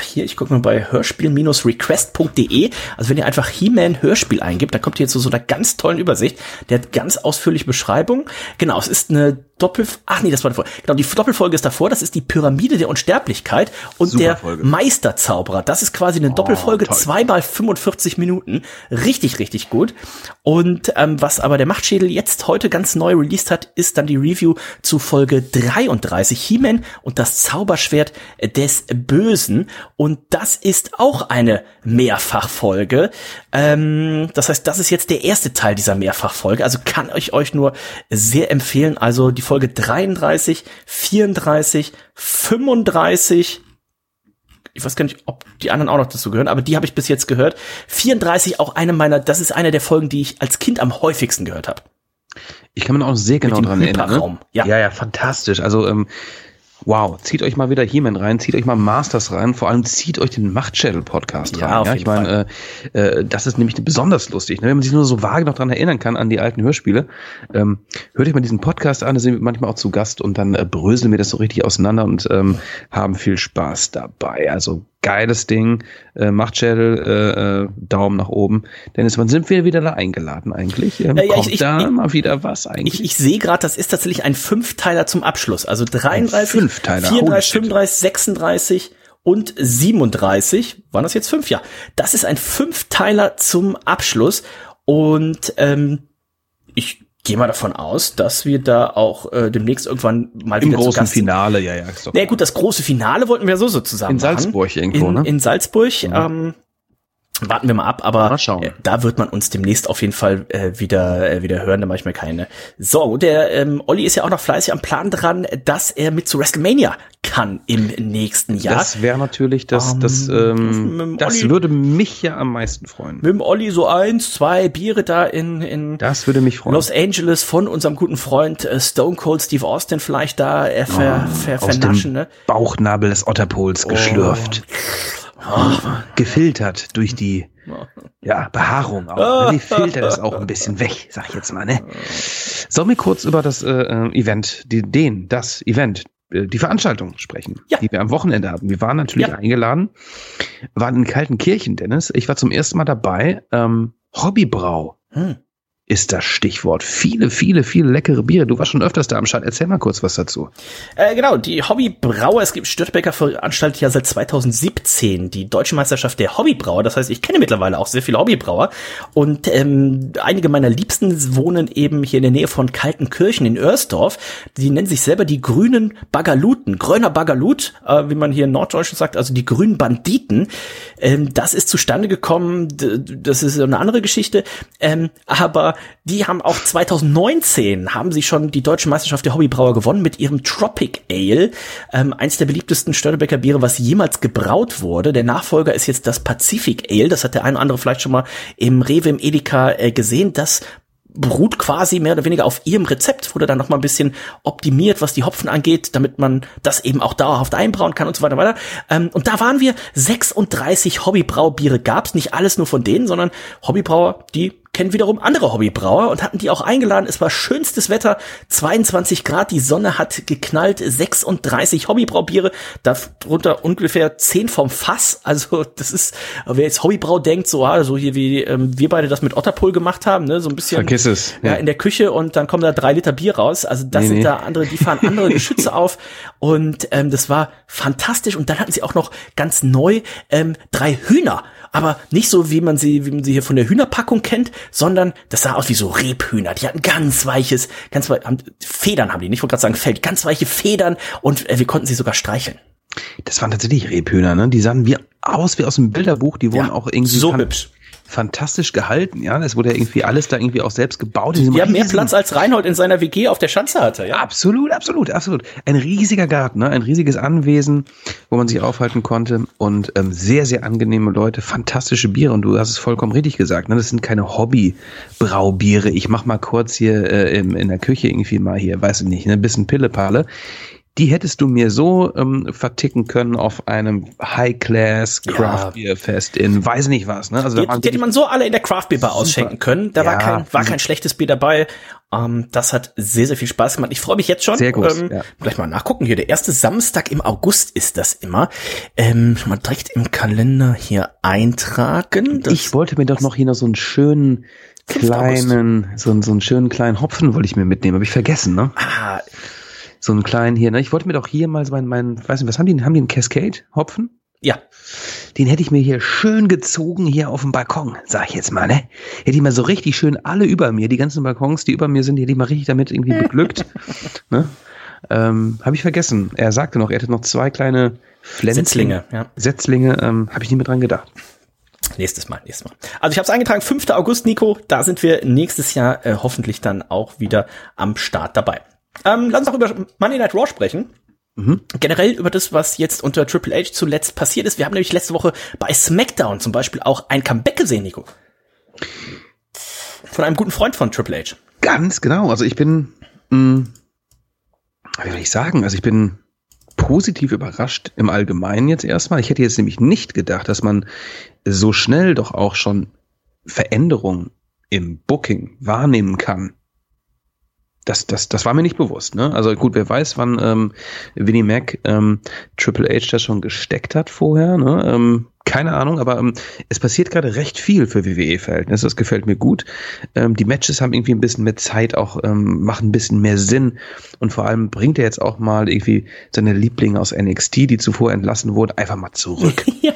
C: hier, ich gucke mal bei hörspiel-request.de. Also wenn ihr einfach He-Man Hörspiel eingibt, dann kommt ihr zu so einer ganz tollen Übersicht. Der hat ganz ausführliche Beschreibung. Genau, es ist eine Doppel, ach nee, das war davor. Genau, die Doppelfolge ist davor. Das ist die Pyramide der Unsterblichkeit und Super der Folge. Meisterzauberer. Das ist quasi eine oh, Doppelfolge, toll. zweimal 45 Minuten. Richtig, richtig gut. Und ähm, was aber der Machtschädel jetzt heute ganz neu released hat, ist dann die Review zu Folge 33. He-Man und das Zauberschwert des Bösen. Und das ist auch eine Mehrfachfolge. Ähm, das heißt, das ist jetzt der erste Teil dieser Mehrfachfolge. Also kann ich euch nur sehr empfehlen. Also die Folge 33, 34, 35, ich weiß gar nicht, ob die anderen auch noch dazu gehören, aber die habe ich bis jetzt gehört. 34 auch eine meiner, das ist eine der Folgen, die ich als Kind am häufigsten gehört habe.
D: Ich kann mich auch sehr genau dran erinnern. Ne? Ja. ja, ja, fantastisch. Also ähm, wow, zieht euch mal wieder He-Man rein, zieht euch mal Masters rein, vor allem zieht euch den Machtschädel-Podcast ja, rein. Ja, ich meine, äh, äh, das ist nämlich besonders lustig, ne? wenn man sich nur so vage noch dran erinnern kann an die alten Hörspiele. Ähm, hört euch mal diesen Podcast an, da sind wir manchmal auch zu Gast und dann äh, bröseln wir das so richtig auseinander und ähm, haben viel Spaß dabei. Also geiles Ding, äh, Machtschädel, äh, äh, Daumen nach oben. Dennis, wann sind wir wieder da eingeladen eigentlich? Ähm, ja, ja, kommt ich, da ich, mal wieder was eigentlich?
C: Ich, ich sehe gerade, das ist tatsächlich ein Fünfteiler zum Abschluss. Also 33, Fünfteiler. 34, 35, 36 und 37. Waren das jetzt fünf? Ja. Das ist ein Fünfteiler zum Abschluss. Und ähm, ich gehe mal davon aus, dass wir da auch äh, demnächst irgendwann mal
D: Im wieder großen zu Gast Finale, ja, ja.
C: Na naja, gut, das große Finale wollten wir so so zusammen
D: In Salzburg
C: machen.
D: irgendwo,
C: in,
D: ne?
C: In Salzburg. Mhm. Ähm, warten wir mal ab, aber mal äh, da wird man uns demnächst auf jeden Fall äh, wieder äh, wieder hören, da mache ich mir keine Sorgen. Der ähm, Olli ist ja auch noch fleißig am Plan dran, dass er mit zu WrestleMania kann im nächsten Jahr.
D: Das wäre natürlich das, um, das, ähm, ähm das Olli, würde mich ja am meisten freuen.
C: Mit dem Olli so eins, zwei Biere da in, in
D: das würde mich freuen.
C: Los Angeles von unserem guten Freund äh, Stone Cold Steve Austin vielleicht da äh, ver, oh, ver, vernaschen. Ne?
D: Bauchnabel des Otterpols oh. geschlürft. Oh, gefiltert durch die ja, Behaarung auch. Die filtert das auch ein bisschen weg, sag ich jetzt mal. Ne? Sollen wir kurz über das äh, äh Event, die, den, das Event äh, die Veranstaltung sprechen, ja. die wir am Wochenende hatten. Wir waren natürlich ja. eingeladen, waren in kalten Kirchen, Dennis. Ich war zum ersten Mal dabei. Ähm, Hobbybrau. Hm ist das Stichwort. Viele, viele, viele leckere Biere. Du warst schon öfters da am Start. Erzähl mal kurz was dazu.
C: Äh, genau, die Hobbybrauer, es gibt Störtebecker veranstaltet ja seit 2017 die Deutsche Meisterschaft der Hobbybrauer. Das heißt, ich kenne mittlerweile auch sehr viele Hobbybrauer. Und ähm, einige meiner Liebsten wohnen eben hier in der Nähe von Kaltenkirchen in Örsdorf. Die nennen sich selber die grünen Bagaluten. Gröner Bagalut, äh, wie man hier in Norddeutschland sagt, also die grünen Banditen. Ähm, das ist zustande gekommen, das ist eine andere Geschichte. Ähm, aber die haben auch 2019 haben sie schon die deutsche Meisterschaft der Hobbybrauer gewonnen mit ihrem Tropic Ale, ähm, eins der beliebtesten Störtebecker Biere, was jemals gebraut wurde. Der Nachfolger ist jetzt das Pacific Ale, das hat der ein oder andere vielleicht schon mal im Rewe im Edeka äh, gesehen. Das beruht quasi mehr oder weniger auf ihrem Rezept, wurde dann noch mal ein bisschen optimiert, was die Hopfen angeht, damit man das eben auch dauerhaft einbrauen kann und so weiter weiter. Ähm, und da waren wir 36 Hobbybraubiere gab's, nicht alles nur von denen, sondern Hobbybrauer, die kennen wiederum andere Hobbybrauer und hatten die auch eingeladen. Es war schönstes Wetter, 22 Grad, die Sonne hat geknallt, 36 Hobbybraubiere, darunter ungefähr 10 vom Fass. Also das ist, wer jetzt Hobbybrau denkt, so also hier wie ähm, wir beide das mit Otterpol gemacht haben, ne, so ein bisschen
D: Vergiss es,
C: ja. ja. in der Küche und dann kommen da drei Liter Bier raus. Also das nee, sind nee. da andere, die fahren andere Geschütze auf und ähm, das war fantastisch. Und dann hatten sie auch noch ganz neu ähm, drei Hühner aber nicht so, wie man sie, wie man sie hier von der Hühnerpackung kennt, sondern das sah aus wie so Rebhühner. Die hatten ganz weiches, ganz we haben, Federn haben die, nicht ich wollte gerade sagen Feld, ganz weiche Federn und äh, wir konnten sie sogar streicheln.
D: Das waren tatsächlich Rebhühner, ne? Die sahen wie aus wie aus dem Bilderbuch, die wurden ja, auch irgendwie
C: so hübsch
D: fantastisch gehalten, ja. Es wurde ja irgendwie alles da irgendwie auch selbst gebaut.
C: Die haben mehr Platz als Reinhold in seiner WG auf der Schanze hatte, ja.
D: Absolut, absolut, absolut. Ein riesiger Garten, ne? ein riesiges Anwesen, wo man sich aufhalten konnte und ähm, sehr, sehr angenehme Leute, fantastische Biere und du hast es vollkommen richtig gesagt, ne? Das sind keine Hobby-Braubiere. Ich mach mal kurz hier äh, in, in der Küche irgendwie mal hier, weiß ich nicht, ne? ein bisschen Pillepalle die hättest du mir so ähm, verticken können auf einem High-Class Craft Beer Fest in weiß nicht was. Ne?
C: Also die, die hätte man so alle in der Craft Beer Bar ausschenken können. Da ja. war kein war kein schlechtes Bier dabei. Ähm, das hat sehr sehr viel Spaß gemacht. Ich freue mich jetzt schon.
D: Sehr gut. Ähm,
C: ja. Gleich mal nachgucken hier. Der erste Samstag im August ist das immer. Ähm, schon mal direkt im Kalender hier eintragen.
D: Das ich wollte mir doch noch hier noch so einen schönen kleinen, so, so einen schönen kleinen Hopfen wollte ich mir mitnehmen, habe ich vergessen, ne? Ah, so einen kleinen hier. Ne? Ich wollte mir doch hier mal so mein, mein, weiß nicht, was haben die? Haben die einen Cascade-Hopfen?
C: Ja.
D: Den hätte ich mir hier schön gezogen hier auf dem Balkon, sag ich jetzt mal, ne? Hätte ich mal so richtig schön alle über mir, die ganzen Balkons, die über mir sind, die hätte ich mal richtig damit irgendwie beglückt. ne? Ähm, habe ich vergessen. Er sagte noch, er hätte noch zwei kleine
C: Pflänzchen, Setzlinge, ja.
D: Setzlinge, ähm, habe ich nicht mehr dran gedacht.
C: Nächstes Mal, nächstes Mal. Also ich habe es eingetragen, 5. August, Nico, da sind wir nächstes Jahr äh, hoffentlich dann auch wieder am Start dabei. Ähm, lass uns auch über Monday Night Raw sprechen. Mhm. Generell über das, was jetzt unter Triple H zuletzt passiert ist. Wir haben nämlich letzte Woche bei SmackDown zum Beispiel auch ein Comeback gesehen, Nico. Von einem guten Freund von Triple H.
D: Ganz genau. Also ich bin, mh, hm, wie soll ich sagen, also ich bin positiv überrascht im Allgemeinen jetzt erstmal. Ich hätte jetzt nämlich nicht gedacht, dass man so schnell doch auch schon Veränderungen im Booking wahrnehmen kann das, das, das war mir nicht bewusst. Ne? Also gut, wer weiß, wann ähm, Vinnie Mac ähm, Triple H das schon gesteckt hat vorher. Ne? Ähm, keine Ahnung, aber ähm, es passiert gerade recht viel für WWE-Verhältnisse. Das gefällt mir gut. Ähm, die Matches haben irgendwie ein bisschen mehr Zeit, auch ähm, machen ein bisschen mehr Sinn. Und vor allem bringt er jetzt auch mal irgendwie seine Lieblinge aus NXT, die zuvor entlassen wurden, einfach mal zurück. ja.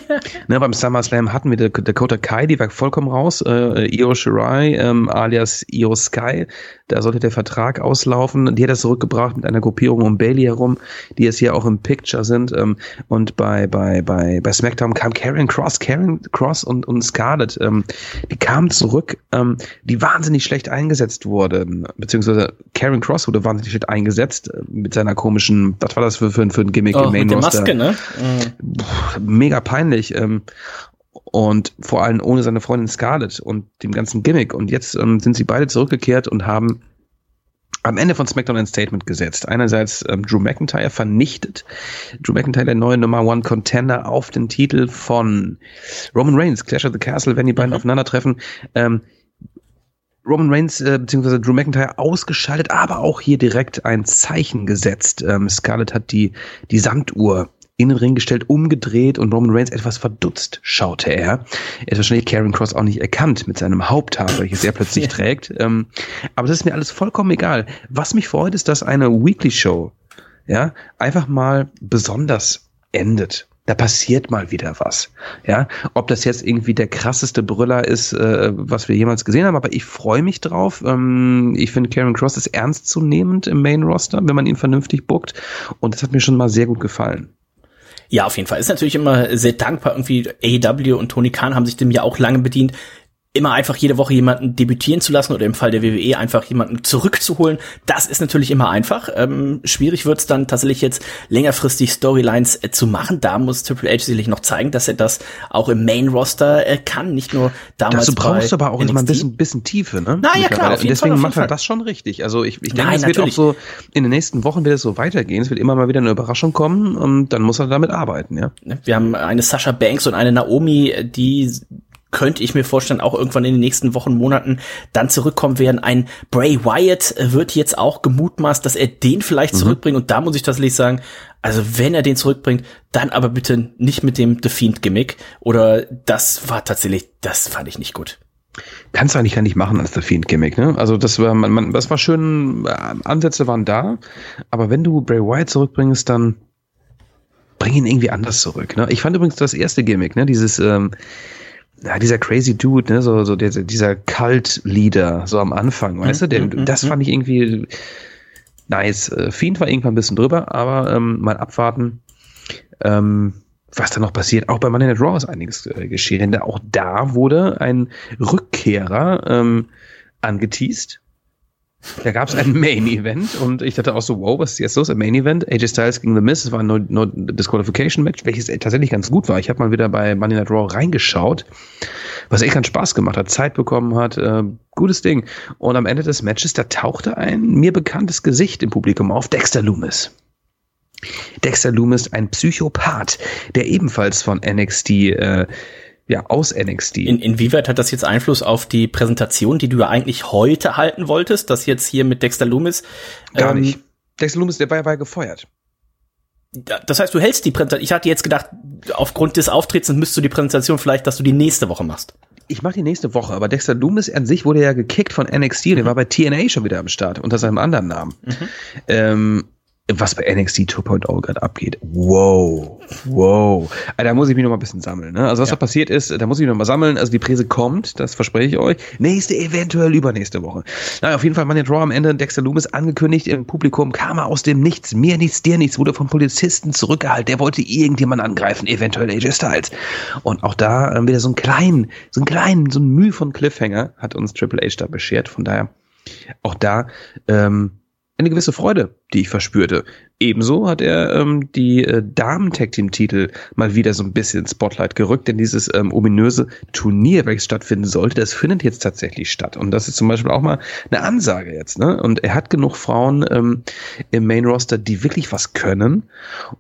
D: ne, beim SummerSlam hatten wir Dakota Kai, die war vollkommen raus. Äh, Io Shirai, ähm, alias Io Sky, da sollte der Vertrag auslaufen. Die hat er zurückgebracht mit einer Gruppierung um Bailey herum, die jetzt hier auch im Picture sind. Ähm, und bei, bei, bei, bei SmackDown kam Karen Karen Cross, Karen Cross und, und Scarlett, ähm, die kamen zurück, ähm, die wahnsinnig schlecht eingesetzt wurden, beziehungsweise Karen Cross wurde wahnsinnig schlecht eingesetzt äh, mit seiner komischen, was war das für, für, für ein Gimmick
C: oh, im Main mit der Maske, ne?
D: Mhm. Mega peinlich. Ähm, und vor allem ohne seine Freundin Scarlett und dem ganzen Gimmick. Und jetzt ähm, sind sie beide zurückgekehrt und haben am Ende von SmackDown ein Statement gesetzt. Einerseits ähm, Drew McIntyre vernichtet. Drew McIntyre, der neue Nummer One Contender auf den Titel von Roman Reigns, Clash of the Castle, wenn die beiden mhm. aufeinandertreffen. Ähm, Roman Reigns äh, bzw. Drew McIntyre ausgeschaltet, aber auch hier direkt ein Zeichen gesetzt. Ähm, Scarlett hat die, die Sanduhr in den Ring gestellt, umgedreht und Roman Reigns etwas verdutzt schaute er. Er hat wahrscheinlich Karen Cross auch nicht erkannt mit seinem Haupthaar, welches er plötzlich ja. trägt. Ähm, aber das ist mir alles vollkommen egal. Was mich freut, ist, dass eine Weekly Show ja einfach mal besonders endet da passiert mal wieder was. Ja, ob das jetzt irgendwie der krasseste Brüller ist, äh, was wir jemals gesehen haben, aber ich freue mich drauf. Ähm, ich finde, Karen Cross ist ernstzunehmend im Main Roster, wenn man ihn vernünftig bookt. Und das hat mir schon mal sehr gut gefallen.
C: Ja, auf jeden Fall. Ist natürlich immer sehr dankbar. Irgendwie AEW und Tony Khan haben sich dem ja auch lange bedient immer einfach jede Woche jemanden debütieren zu lassen oder im Fall der WWE einfach jemanden zurückzuholen, das ist natürlich immer einfach. Ähm, schwierig wird es dann tatsächlich jetzt längerfristig Storylines äh, zu machen. Da muss Triple H sicherlich noch zeigen, dass er das auch im Main Roster äh, kann, nicht nur damals.
D: Dazu brauchst du aber auch immer ein bisschen, bisschen Tiefe, ne?
C: Na ja, klar. Auf
D: jeden deswegen Fall, macht er das schon richtig. Also ich, ich denke, es wird auch so in den nächsten Wochen wird es so weitergehen. Es wird immer mal wieder eine Überraschung kommen und dann muss er damit arbeiten, ja.
C: Wir haben eine Sascha Banks und eine Naomi, die könnte ich mir vorstellen, auch irgendwann in den nächsten Wochen, Monaten dann zurückkommen werden. Ein Bray Wyatt wird jetzt auch gemutmaßt, dass er den vielleicht mhm. zurückbringt. Und da muss ich tatsächlich sagen, also wenn er den zurückbringt, dann aber bitte nicht mit dem The Fiend Gimmick. Oder das war tatsächlich, das fand ich nicht gut.
D: Kannst du eigentlich gar nicht machen als The Fiend Gimmick, ne? Also das war, man, man, das war schön, äh, Ansätze waren da, aber wenn du Bray Wyatt zurückbringst, dann bring ihn irgendwie anders zurück. Ne? Ich fand übrigens das erste Gimmick, ne? Dieses ähm, ja, dieser crazy Dude, ne, so, so der, dieser Cult-Leader, so am Anfang, weißt mhm, du, der, mhm, das mhm. fand ich irgendwie nice. Äh, Fiend war irgendwann ein bisschen drüber, aber ähm, mal abwarten, ähm, was da noch passiert. Auch bei Money Night Raw ist einiges äh, geschehen, denn auch da wurde ein Rückkehrer ähm, angeteased da gab es ein Main Event und ich dachte auch so, wow, was ist jetzt los? Ein Main Event, AJ Styles gegen The Miz, es war ein no, no Disqualification Match, welches tatsächlich ganz gut war. Ich habe mal wieder bei Money Night Raw reingeschaut, was echt ganz Spaß gemacht hat, Zeit bekommen hat, äh, gutes Ding. Und am Ende des Matches, da tauchte ein mir bekanntes Gesicht im Publikum auf, Dexter Loomis. Dexter Loomis, ein Psychopath, der ebenfalls von NXT äh, ja, aus NXT.
C: In, inwieweit hat das jetzt Einfluss auf die Präsentation, die du ja eigentlich heute halten wolltest, das jetzt hier mit Dexter Loomis?
D: Gar ähm, nicht. Dexter Loomis, der war ja gefeuert.
C: Das heißt, du hältst die Präsentation. Ich hatte jetzt gedacht, aufgrund des Auftritts müsstest du die Präsentation vielleicht, dass du die nächste Woche machst.
D: Ich mache die nächste Woche, aber Dexter Loomis an sich wurde ja gekickt von NXT, mhm. der war bei TNA schon wieder am Start unter seinem anderen Namen. Mhm. Ähm, was bei NXT 2.0 gerade abgeht. Wow, wow. Also, da muss ich mich noch mal ein bisschen sammeln. Ne? Also was ja. da passiert ist, da muss ich mich noch mal sammeln. Also die Präse kommt, das verspreche ich euch. Nächste, eventuell übernächste Woche. Na, auf jeden Fall Money Draw am Ende. Dexter Loomis angekündigt im Publikum, kam er aus dem Nichts. Mir nichts, dir nichts. Wurde vom Polizisten zurückgehalten. Der wollte irgendjemand angreifen, eventuell AJ Styles. Und auch da äh, wieder so ein kleinen, so ein kleinen, so ein Mühe von Cliffhanger hat uns Triple H da beschert. Von daher auch da ähm, eine gewisse Freude, die ich verspürte. Ebenso hat er ähm, die äh, Damen-Tag-Team-Titel mal wieder so ein bisschen ins Spotlight gerückt, denn dieses ähm, ominöse Turnier, welches stattfinden sollte, das findet jetzt tatsächlich statt. Und das ist zum Beispiel auch mal eine Ansage jetzt. Ne? Und er hat genug Frauen ähm, im Main-Roster, die wirklich was können.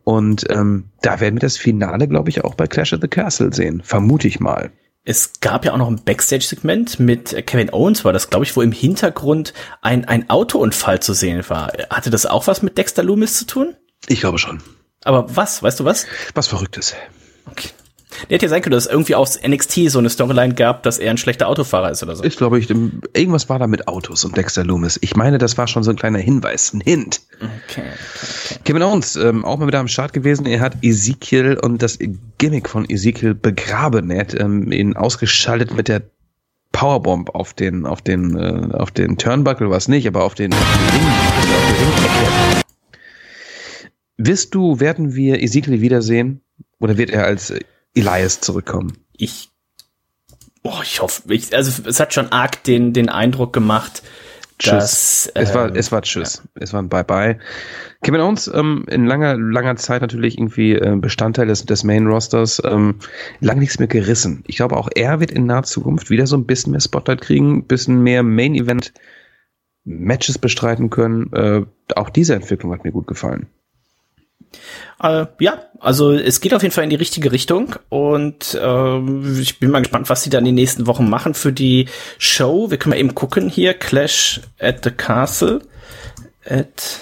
D: Und ähm, da werden wir das Finale, glaube ich, auch bei Clash of the Castle sehen. Vermute ich mal.
C: Es gab ja auch noch ein Backstage-Segment mit Kevin Owens, war das, glaube ich, wo im Hintergrund ein, ein Autounfall zu sehen war. Hatte das auch was mit Dexter Loomis zu tun?
D: Ich glaube schon.
C: Aber was? Weißt du was?
D: Was Verrücktes.
C: Okay. Der hätte ja sein können, dass es irgendwie aus NXT so eine Storyline gab, dass er ein schlechter Autofahrer ist oder so.
D: Ich glaube, ich, irgendwas war da mit Autos und Dexter Loomis. Ich meine, das war schon so ein kleiner Hinweis, ein Hint. Okay, okay, okay. Kevin Owens, ähm, auch mal wieder am Start gewesen. Er hat Ezekiel und das Gimmick von Ezekiel begraben. Er hat ähm, ihn ausgeschaltet mit der Powerbomb auf den, auf den, äh, auf den Turnbuckle, was nicht, aber auf den, Ring, auf den Ring Wirst du, werden wir Ezekiel wiedersehen? Oder wird er als Elias zurückkommen.
C: Ich, oh, ich hoffe, ich, also es hat schon arg den, den Eindruck gemacht,
D: Tschüss. Dass, es war, ähm, es war Tschüss. Ja. Es war ein Bye-Bye. Kevin Owens, ähm, in langer, langer Zeit natürlich irgendwie äh, Bestandteil des, des Main-Rosters, ähm, lang nichts mehr gerissen. Ich glaube, auch er wird in naher Zukunft wieder so ein bisschen mehr Spotlight kriegen, ein bisschen mehr Main-Event Matches bestreiten können. Äh, auch diese Entwicklung hat mir gut gefallen.
C: Äh, ja, also es geht auf jeden Fall in die richtige Richtung und ähm, ich bin mal gespannt, was sie dann in den nächsten Wochen machen für die Show. Wir können mal eben gucken hier, Clash at the Castle. At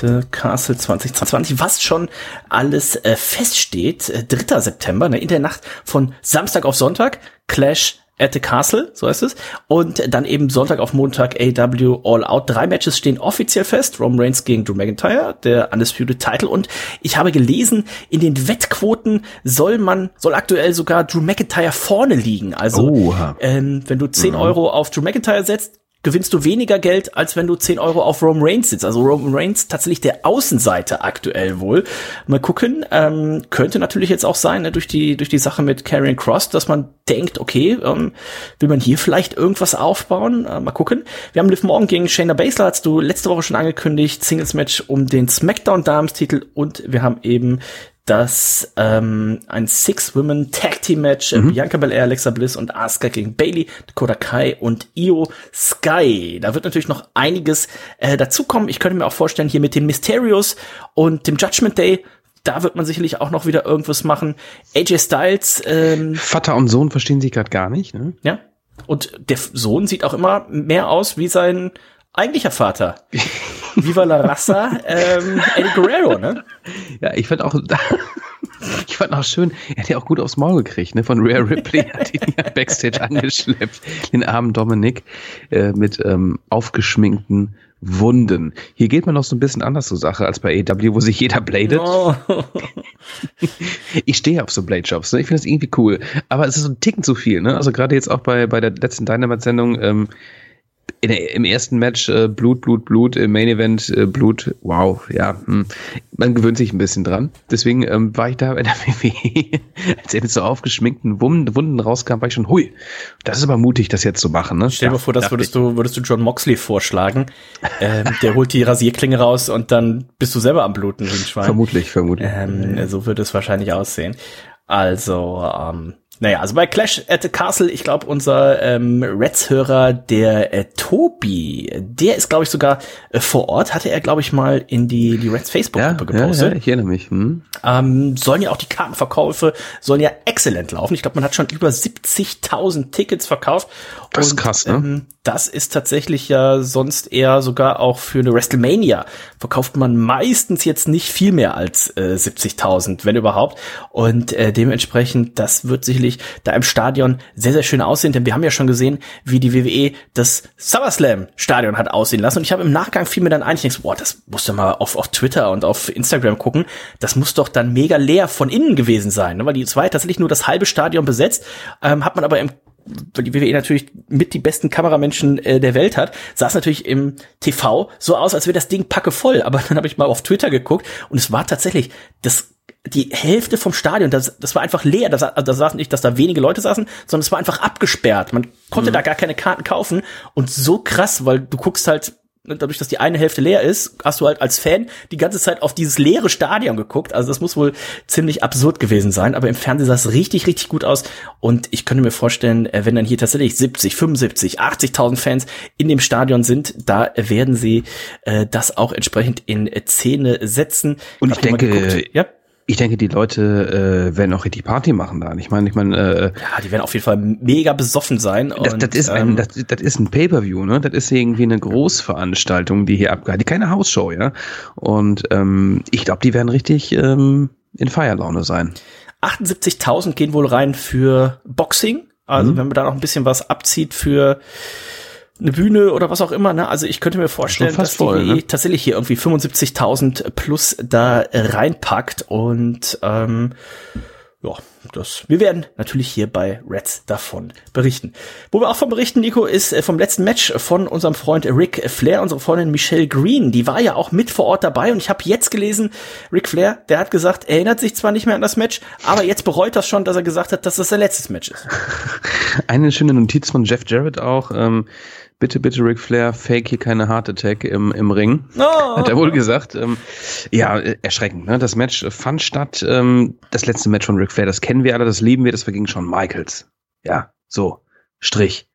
C: The Castle 2020, was schon alles äh, feststeht. Äh, 3. September, ne, in der Nacht von Samstag auf Sonntag, Clash at the Castle, so heißt es. Und dann eben Sonntag auf Montag AW All Out. Drei Matches stehen offiziell fest. Roman Reigns gegen Drew McIntyre, der Undisputed Title. Und ich habe gelesen, in den Wettquoten soll man, soll aktuell sogar Drew McIntyre vorne liegen. Also, ähm, wenn du 10 mhm. Euro auf Drew McIntyre setzt, gewinnst du weniger Geld, als wenn du 10 Euro auf Roman Reigns sitzt. Also Roman Reigns tatsächlich der Außenseite aktuell wohl. Mal gucken, ähm, könnte natürlich jetzt auch sein, ne, durch die, durch die Sache mit Karrion Cross, dass man denkt, okay, ähm, will man hier vielleicht irgendwas aufbauen? Äh, mal gucken. Wir haben Liv Morgan gegen Shayna Baszler, hast du letzte Woche schon angekündigt, Singles Match um den SmackDown Titel und wir haben eben dass ähm, ein Six-Women Tag Team Match äh, mhm. Bianca Belair, Alexa Bliss und Asuka gegen Bailey, Dakota Kai und Io Sky. Da wird natürlich noch einiges äh, dazukommen. Ich könnte mir auch vorstellen, hier mit den Mysterios und dem Judgment Day da wird man sicherlich auch noch wieder irgendwas machen. AJ Styles. Ähm,
D: Vater und Sohn verstehen sich gerade gar nicht, ne?
C: Ja. Und der Sohn sieht auch immer mehr aus wie sein eigentlicher Vater. Viva la Raza, ähm, Eddie Guerrero, ne?
D: Ja, ich fand auch, ich fand auch schön, er hat ja auch gut aufs Maul gekriegt, ne? Von Rare Ripley hat ihn ja Backstage angeschleppt, den armen Dominik, äh, mit ähm, aufgeschminkten Wunden. Hier geht man noch so ein bisschen anders zur Sache als bei AW, wo sich jeder bladet. Oh. ich stehe auf so Blade-Jobs, ne? Ich finde das irgendwie cool. Aber es ist so ein Ticken zu viel, ne? Also gerade jetzt auch bei, bei der letzten Dynamite-Sendung, ähm, in der, im ersten Match äh, Blut, Blut, Blut, im Main Event äh, Blut, wow, ja, hm. man gewöhnt sich ein bisschen dran. Deswegen ähm, war ich da bei der WWE, als er mit so aufgeschminkten Wunden, Wunden rauskam, war ich schon, hui, das ist aber mutig, das jetzt zu machen. Ne?
C: Stell dir mal vor, das würdest du, würdest du John Moxley vorschlagen. ähm, der holt die Rasierklinge raus und dann bist du selber am Bluten Schwein.
D: Vermutlich, vermutlich.
C: Ähm, so würde es wahrscheinlich aussehen. Also, ähm, naja, also bei Clash at the Castle, ich glaube, unser ähm, Reds-Hörer, der äh, Tobi, der ist, glaube ich, sogar äh, vor Ort, hatte er, glaube ich, mal in die, die Reds Facebook-Gruppe
D: ja, gepostet. Ja, ja, ich erinnere mich. Hm.
C: Ähm, sollen ja auch die Kartenverkäufe, sollen ja exzellent laufen. Ich glaube, man hat schon über 70.000 Tickets verkauft.
D: Das ist krass, ne? Ähm,
C: das ist tatsächlich ja sonst eher sogar auch für eine WrestleMania. Verkauft man meistens jetzt nicht viel mehr als äh, 70.000, wenn überhaupt. Und äh, dementsprechend, das wird sicherlich natürlich da im Stadion sehr, sehr schön aussehen, denn wir haben ja schon gesehen, wie die WWE das SummerSlam-Stadion hat aussehen lassen. Und ich habe im Nachgang fiel mir dann ein, ich denke, boah, das musst du mal auf, auf Twitter und auf Instagram gucken. Das muss doch dann mega leer von innen gewesen sein, ne? weil die zwei tatsächlich nur das halbe Stadion besetzt, ähm, hat man aber im weil die WWE natürlich mit die besten Kameramenschen äh, der Welt hat, sah es natürlich im TV so aus, als wäre das Ding packe voll. Aber dann habe ich mal auf Twitter geguckt und es war tatsächlich das die Hälfte vom Stadion, das, das war einfach leer. Das, also das saß nicht, dass da wenige Leute saßen, sondern es war einfach abgesperrt. Man konnte mhm. da gar keine Karten kaufen. Und so krass, weil du guckst halt, dadurch, dass die eine Hälfte leer ist, hast du halt als Fan die ganze Zeit auf dieses leere Stadion geguckt. Also das muss wohl ziemlich absurd gewesen sein. Aber im Fernsehen sah es richtig, richtig gut aus. Und ich könnte mir vorstellen, äh, wenn dann hier tatsächlich 70, 75, 80.000 Fans in dem Stadion sind, da werden sie äh, das auch entsprechend in Szene setzen.
D: Und ich, ich denke, ja? Ich denke, die Leute äh, werden auch richtig Party machen da. Ich meine, ich meine, äh,
C: ja, die werden auf jeden Fall mega besoffen sein.
D: Das, und, das ist ein, ähm, das, das ist ein Pay-per-View, ne? Das ist irgendwie eine Großveranstaltung, die hier abgehalten, keine Hausshow, ja. Und ähm, ich glaube, die werden richtig ähm, in Feierlaune sein.
C: 78.000 gehen wohl rein für Boxing. Also mhm. wenn man da noch ein bisschen was abzieht für eine Bühne oder was auch immer. Ne? Also ich könnte mir vorstellen, dass voll, die ne? tatsächlich hier irgendwie 75.000 plus da reinpackt und ähm, ja, das, wir werden natürlich hier bei Reds davon berichten. Wo wir auch von berichten, Nico, ist äh, vom letzten Match von unserem Freund Ric Flair, unserer Freundin Michelle Green. Die war ja auch mit vor Ort dabei und ich habe jetzt gelesen, Ric Flair, der hat gesagt, er erinnert sich zwar nicht mehr an das Match, aber jetzt bereut das schon, dass er gesagt hat, dass das sein letztes Match ist.
D: Eine schöne Notiz von Jeff Jarrett auch. Ähm bitte, bitte Ric Flair, fake hier keine Heart Attack im, im Ring. Oh. Hat er wohl gesagt. Ähm, ja, erschreckend. Ne? Das Match fand statt. Ähm, das letzte Match von Ric Flair, das kennen wir alle, das lieben wir, das war gegen Shawn Michaels. Ja, so, Strich.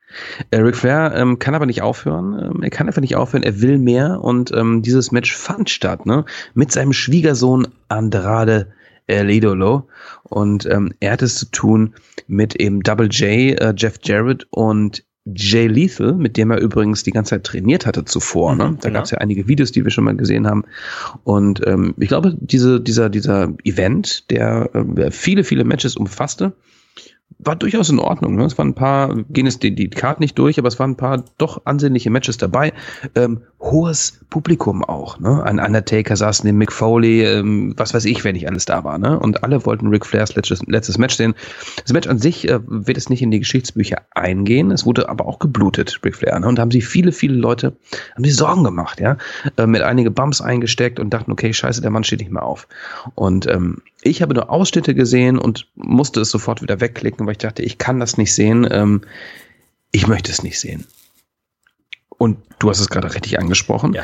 D: Äh, Ric Flair ähm, kann aber nicht aufhören. Ähm, er kann einfach nicht aufhören. Er will mehr und ähm, dieses Match fand statt, ne? Mit seinem Schwiegersohn Andrade Lidolo und ähm, er hat es zu tun mit eben Double J, äh, Jeff Jarrett und Jay Lethal, mit dem er übrigens die ganze Zeit trainiert hatte zuvor. Ne? Mhm, da genau. gab es ja einige Videos, die wir schon mal gesehen haben. Und ähm, ich glaube, diese, dieser, dieser Event, der äh, viele, viele Matches umfasste, war durchaus in Ordnung. Ne? Es waren ein paar, gehen es die, die Karte nicht durch, aber es waren ein paar doch ansehnliche Matches dabei. Ähm, hohes Publikum auch. Ne? Ein Undertaker saß neben Mick Foley, ähm, was weiß ich, wer nicht alles da war. Ne? Und alle wollten Ric Flairs letztes, letztes Match sehen. Das Match an sich äh, wird es nicht in die Geschichtsbücher eingehen. Es wurde aber auch geblutet, Ric Flair. Ne? Und haben sich viele, viele Leute, haben sich Sorgen gemacht, ja, äh, mit einige Bumps eingesteckt und dachten, okay, scheiße, der Mann steht nicht mehr auf. Und ähm, ich habe nur Ausschnitte gesehen und musste es sofort wieder wegklicken, weil ich dachte, ich kann das nicht sehen. Ähm, ich möchte es nicht sehen. Und du hast es gerade richtig angesprochen. Ja.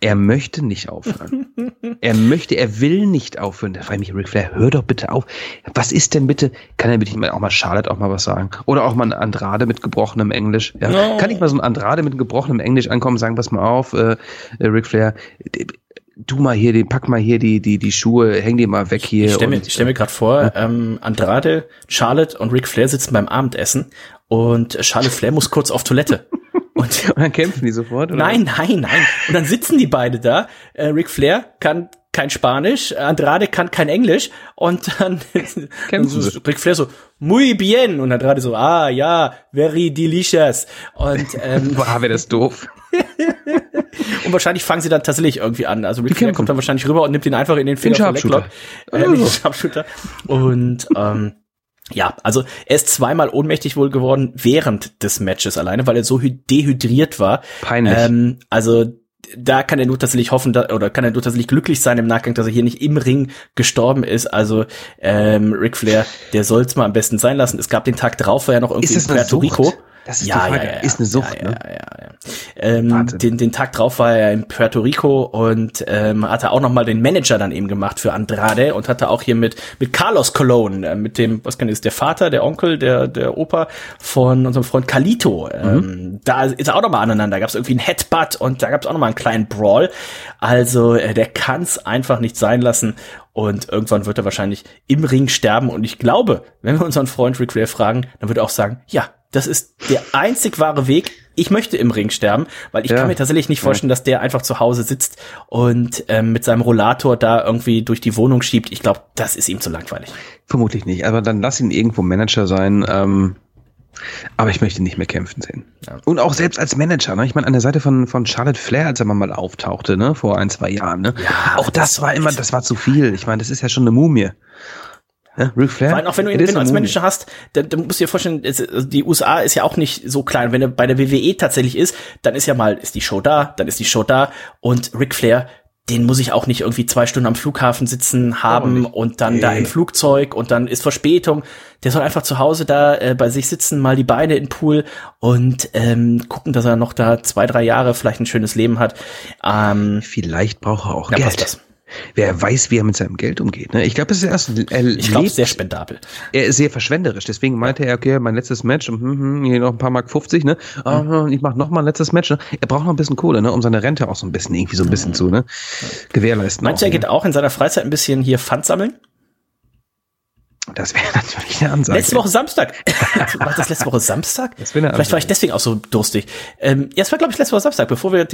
D: Er möchte nicht aufhören. er möchte, er will nicht aufhören. Da frage ich mich, Ric Flair, hör doch bitte auf. Was ist denn bitte, kann er bitte auch mal Charlotte auch mal was sagen? Oder auch mal ein Andrade mit gebrochenem Englisch? Ja? No. Kann ich mal so ein Andrade mit gebrochenem Englisch ankommen und sagen, pass mal auf, äh, äh Ric Flair, du mal hier, die, pack mal hier die, die, die Schuhe, häng die mal weg hier.
C: Ich stelle mir, stell mir gerade vor, ja. ähm, Andrade, Charlotte und Ric Flair sitzen beim Abendessen und Charlotte Flair muss kurz auf Toilette.
D: Und, und dann kämpfen die sofort, oder?
C: Nein, nein, nein. Und dann sitzen die beide da. Äh, Ric Flair kann kein Spanisch, Andrade kann kein Englisch und dann, dann so, Ric Flair so, muy bien und Andrade so, ah ja, very delicious und
D: ähm, Boah, wäre das doof.
C: Und wahrscheinlich fangen sie dann tatsächlich irgendwie an. Also Ric Flair kommt dann wahrscheinlich rüber und nimmt ihn einfach in den Finger
D: den von
C: Lecklock. Äh, Und ähm, ja, also er ist zweimal ohnmächtig wohl geworden während des Matches alleine, weil er so dehydriert war.
D: Peinlich.
C: Ähm, also da kann er nur tatsächlich hoffen, da, oder kann er nur tatsächlich glücklich sein im Nachgang, dass er hier nicht im Ring gestorben ist. Also ähm, Ric Flair, der soll's mal am besten sein lassen. Es gab den Tag drauf, war er noch irgendwie in Puerto Rico.
D: Das ist ja, die Frage. Ja, ja,
C: ist eine Sucht, ne? Ja, ja, ja. Ähm, den, den Tag drauf war er in Puerto Rico und ähm, hatte auch noch mal den Manager dann eben gemacht für Andrade und hatte auch hier mit mit Carlos Colon, äh, mit dem, was kann ich, ist der Vater, der Onkel, der der Opa von unserem Freund Calito. Ähm, mhm. Da ist er auch noch mal aneinander. Da gab es irgendwie einen Headbutt und da gab es auch noch mal einen kleinen Brawl. Also äh, der kann's einfach nicht sein lassen und irgendwann wird er wahrscheinlich im Ring sterben. Und ich glaube, wenn wir unseren Freund Ric Flair fragen, dann wird er auch sagen, ja, das ist der einzig wahre Weg. Ich möchte im Ring sterben, weil ich ja. kann mir tatsächlich nicht vorstellen, dass der einfach zu Hause sitzt und ähm, mit seinem Rollator da irgendwie durch die Wohnung schiebt. Ich glaube, das ist ihm zu langweilig.
D: Vermutlich nicht. Aber dann lass ihn irgendwo Manager sein. Ähm, aber ich möchte nicht mehr kämpfen sehen. Ja. Und auch selbst als Manager, ne? Ich meine, an der Seite von, von Charlotte Flair, als er mal auftauchte, ne, vor ein, zwei Jahren, ne? Ja, auch das, das war immer, das war zu viel. Ich meine, das ist ja schon eine Mumie.
C: Ja, Ric Flair. Vor allem auch wenn du ihn wenn du als Manager hast, dann, dann musst du dir vorstellen, also die USA ist ja auch nicht so klein. Wenn er bei der WWE tatsächlich ist, dann ist ja mal, ist die Show da, dann ist die Show da und Ric Flair, den muss ich auch nicht irgendwie zwei Stunden am Flughafen sitzen haben und dann nee. da im Flugzeug und dann ist Verspätung. Der soll einfach zu Hause da äh, bei sich sitzen, mal die Beine in den Pool und ähm, gucken, dass er noch da zwei, drei Jahre vielleicht ein schönes Leben hat.
D: Ähm, Vielleicht braucht er auch ja, Geld. Wer weiß, wie er mit seinem Geld umgeht. Ne? Ich glaube, es ist erst.
C: Er ich glaube, sehr spendabel.
D: Er ist sehr verschwenderisch. Deswegen meinte er, okay, mein letztes Match, hm, hm, hier noch ein paar Mark 50, ne? Mhm. Ich mache noch mal ein letztes Match. Ne? Er braucht noch ein bisschen Kohle, ne? um seine Rente auch so ein bisschen irgendwie so ein bisschen zu ne? gewährleisten.
C: Meinst du, er geht auch in seiner Freizeit ein bisschen hier Pfand sammeln?
D: Das wäre natürlich eine Ansage.
C: Letzte Woche Samstag. war das letzte Woche Samstag? Das wäre eine Vielleicht war ich deswegen auch so durstig. Ähm, ja, es war, glaube ich, letzte Woche Samstag, bevor wir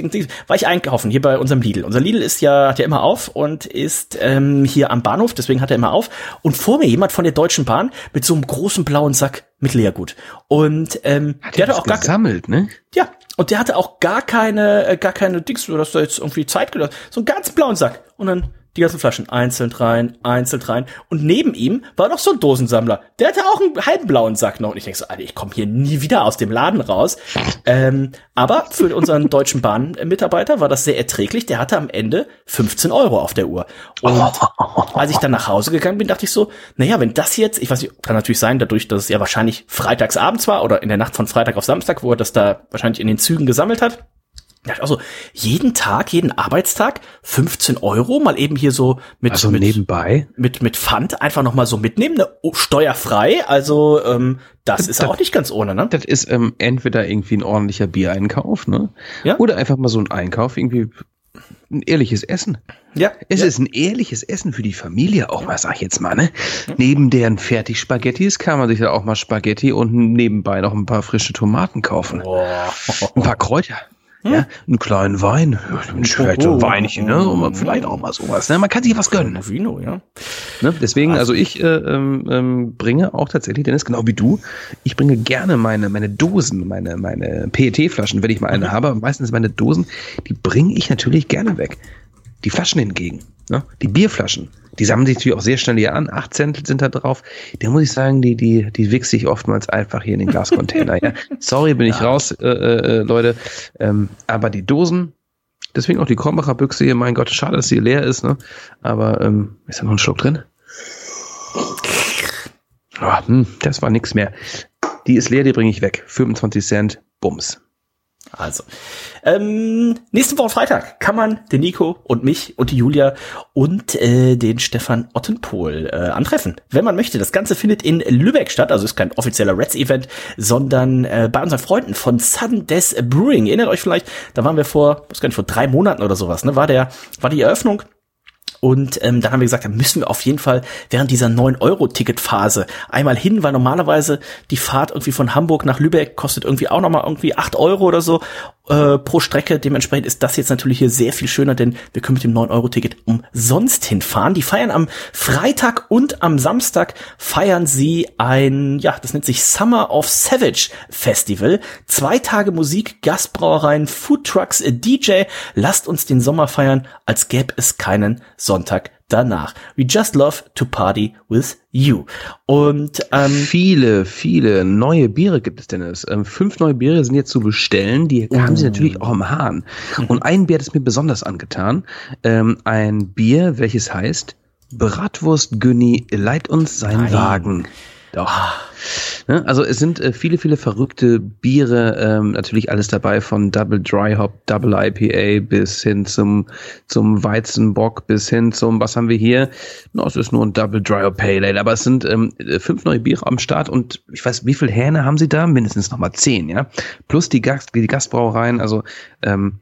C: war ich einkaufen hier bei unserem Lidl. Unser Lidl ist ja, hat ja immer auf und ist ähm, hier am Bahnhof, deswegen hat er immer auf. Und vor mir jemand von der Deutschen Bahn mit so einem großen blauen Sack mit Leergut. Und ähm,
D: hat der hatte auch gar gesammelt, ne?
C: Ja, und der hatte auch gar keine, äh, gar keine Dings, dass da jetzt irgendwie Zeit gelassen. So einen ganz blauen Sack. Und dann die ganzen Flaschen einzeln rein, einzeln rein. Und neben ihm war noch so ein Dosensammler. Der hatte auch einen halben blauen Sack noch. Und ich denke so, Alter, ich komme hier nie wieder aus dem Laden raus. Ähm, aber für unseren deutschen Bahnmitarbeiter war das sehr erträglich. Der hatte am Ende 15 Euro auf der Uhr. Und als ich dann nach Hause gegangen bin, dachte ich so, naja, wenn das jetzt, ich weiß nicht, kann natürlich sein, dadurch, dass es ja wahrscheinlich freitagsabends war oder in der Nacht von Freitag auf Samstag, wo er das da wahrscheinlich in den Zügen gesammelt hat Also jeden Tag, jeden Arbeitstag 15 Euro, mal eben hier so mit
D: also
C: mit,
D: nebenbei
C: mit mit Pfand einfach noch mal so mitnehmen, ne? Oh, steuerfrei. Also ähm, das, das ist auch nicht ganz ohne, ne?
D: Das ist ähm, entweder irgendwie ein ordentlicher Biereinkauf, ne? Ja? Oder einfach mal so ein Einkauf irgendwie ein ehrliches Essen. Ja. Es ja. ist ein ehrliches Essen für die Familie, auch mal, sag ich jetzt mal, ne? Mhm. Neben deren Fertig-Spaghettis kann man sich ja auch mal Spaghetti und nebenbei noch ein paar frische Tomaten kaufen. Oh. Ein paar Kräuter. Hm? Ja, einen kleinen Wein, vielleicht so ein Weinchen, ne? Und vielleicht auch mal sowas. Ne? Man kann sich was gönnen. Vino, ja. Ne? Deswegen, also ich äh, ähm, ähm, bringe auch tatsächlich, Dennis, genau wie du, ich bringe gerne meine, meine Dosen, meine, meine PET-Flaschen, wenn ich mal eine mhm. habe, meistens meine Dosen, die bringe ich natürlich gerne weg. Die Flaschen hingegen, ne? die Bierflaschen, die sammeln sich natürlich auch sehr schnell hier an. Acht Cent sind da drauf. Da muss ich sagen, die, die, die wichse ich oftmals einfach hier in den Glascontainer. ja. Sorry, bin ich raus, äh, äh, Leute. Ähm, aber die Dosen, deswegen auch die Krombacher Büchse hier, mein Gott, schade, dass sie leer ist, ne? Aber ähm, ist da noch ein Schluck drin? Oh, hm, das war nix mehr. Die ist leer, die bringe ich weg. 25 Cent, Bums.
C: Also, ähm, nächste Woche Freitag kann man den Nico und mich und die Julia und äh, den Stefan Ottenpohl äh, antreffen, wenn man möchte. Das Ganze findet in Lübeck statt, also ist kein offizieller Reds-Event, sondern äh, bei unseren Freunden von Sudden Death Brewing. Erinnert euch vielleicht, da waren wir vor, was gar nicht, vor drei Monaten oder sowas, ne? War der, war die Eröffnung und ähm, dann haben wir gesagt, da müssen wir auf jeden Fall während dieser 9-Euro-Ticket-Phase einmal hin, weil normalerweise die Fahrt irgendwie von Hamburg nach Lübeck kostet irgendwie auch nochmal irgendwie 8 Euro oder so äh, pro Strecke. Dementsprechend ist das jetzt natürlich hier sehr viel schöner, denn wir können mit dem 9-Euro-Ticket umsonst hinfahren. Die feiern am Freitag und am Samstag feiern sie ein, ja, das nennt sich Summer of Savage Festival. Zwei Tage Musik, Gastbrauereien, Foodtrucks, DJ. Lasst uns den Sommer feiern, als gäbe es keinen Sonntag danach. We just love to party with you. Und
D: ähm, viele, viele neue Biere gibt es, Dennis. Ähm, fünf neue Biere sind jetzt zu bestellen. Die haben sie natürlich auch im Hahn. Und ein Bier hat es mir besonders angetan. Ähm, ein Bier, welches heißt Bratwurst Günni, leiht uns sein Nein. Wagen. Doch. Ne? Also es sind äh, viele, viele verrückte Biere, ähm, natürlich alles dabei von Double Dry Hop, Double IPA bis hin zum, zum Weizenbock, bis hin zum, was haben wir hier? No, es ist nur ein Double Dry Hop Pale Ale, aber es sind ähm, fünf neue Biere am Start und ich weiß, wie viele Hähne haben sie da? Mindestens nochmal zehn, ja? Plus die, Gast, die Gastbrauereien, also ähm,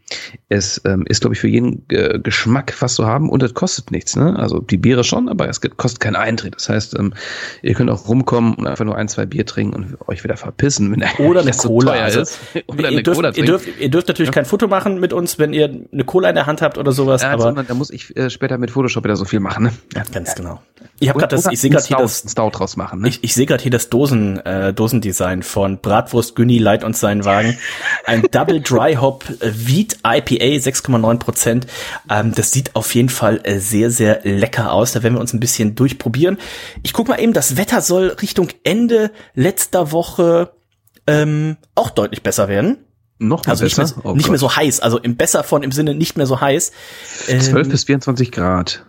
D: es ähm, ist, glaube ich, für jeden äh, Geschmack was zu haben und es kostet nichts, ne? Also die Biere schon, aber es kostet keinen Eintritt. Das heißt, ähm, ihr könnt auch rumkommen und einfach nur ein, zwei Bier trinken und euch wieder verpissen, wenn
C: der Oder eine Cola so ist. Oder ihr, dürft, Cola ihr, dürft, ihr dürft natürlich ja. kein Foto machen mit uns, wenn ihr eine Cola in der Hand habt oder sowas. Ja, aber
D: da muss ich äh, später mit Photoshop wieder so viel machen. Ne?
C: Ja, ganz genau. Ich habe gerade das, ich sehe gerade hier das
D: Stout draus machen. Ne?
C: Ich, ich sehe gerade hier das Dosen äh, Dosendesign von Bratwurst Günni Light uns seinen Wagen. Ein Double Dry Hop Wheat IPA 6,9 Prozent. Ähm, das sieht auf jeden Fall äh, sehr sehr lecker aus. Da werden wir uns ein bisschen durchprobieren. Ich guck mal eben, das Wetter soll Richtung Ende letzter Woche ähm, auch deutlich besser werden.
D: Noch
C: also besser? Nicht, mehr, oh nicht mehr so heiß, also im besser von im Sinne nicht mehr so heiß.
D: 12 ähm, bis 24 Grad.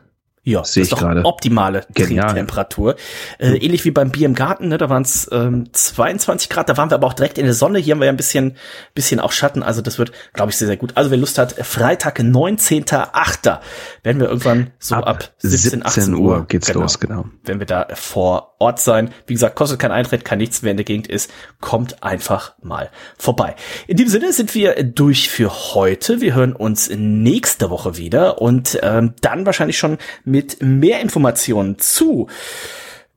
C: Ja, Sehe das ist doch grade. optimale Trinktemperatur. Äh, ähnlich wie beim Bier im Garten, ne, da waren es ähm, 22 Grad, da waren wir aber auch direkt in der Sonne. Hier haben wir ja ein bisschen, bisschen auch Schatten, also das wird, glaube ich, sehr, sehr gut. Also wer Lust hat, Freitag, 19.8. werden wir irgendwann so ab, ab 17, 18 Uhr, Uhr
D: geht's genau, los, genau.
C: Wenn wir da vor Ort sein. Wie gesagt, kostet kein Eintritt, kein nichts, wer in der Gegend ist, kommt einfach mal vorbei. In dem Sinne sind wir durch für heute. Wir hören uns nächste Woche wieder und ähm, dann wahrscheinlich schon mit mit mehr Informationen zu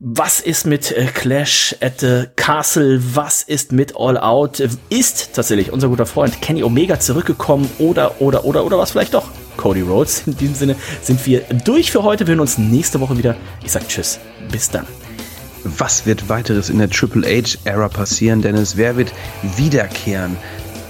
C: was ist mit äh, Clash at the Castle? Was ist mit All Out? Ist tatsächlich unser guter Freund Kenny Omega zurückgekommen oder, oder, oder, oder was vielleicht doch? Cody Rhodes. In diesem Sinne sind wir durch für heute. Wir hören uns nächste Woche wieder. Ich sag Tschüss. Bis dann.
D: Was wird weiteres in der Triple H-Ära passieren, Dennis? Wer wird wiederkehren?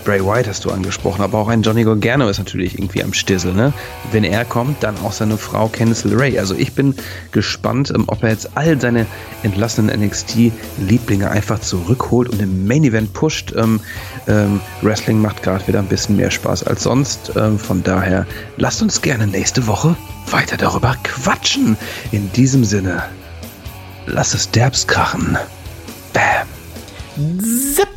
D: Bray White hast du angesprochen, aber auch ein Johnny Gargano ist natürlich irgendwie am Stissel, ne? Wenn er kommt, dann auch seine Frau Candice LeRae. Also ich bin gespannt, ähm, ob er jetzt all seine entlassenen NXT-Lieblinge einfach zurückholt und im Main Event pusht. Ähm, ähm, Wrestling macht gerade wieder ein bisschen mehr Spaß als sonst. Ähm, von daher lasst uns gerne nächste Woche weiter darüber quatschen. In diesem Sinne, lass es derbs krachen. Bam. Zip.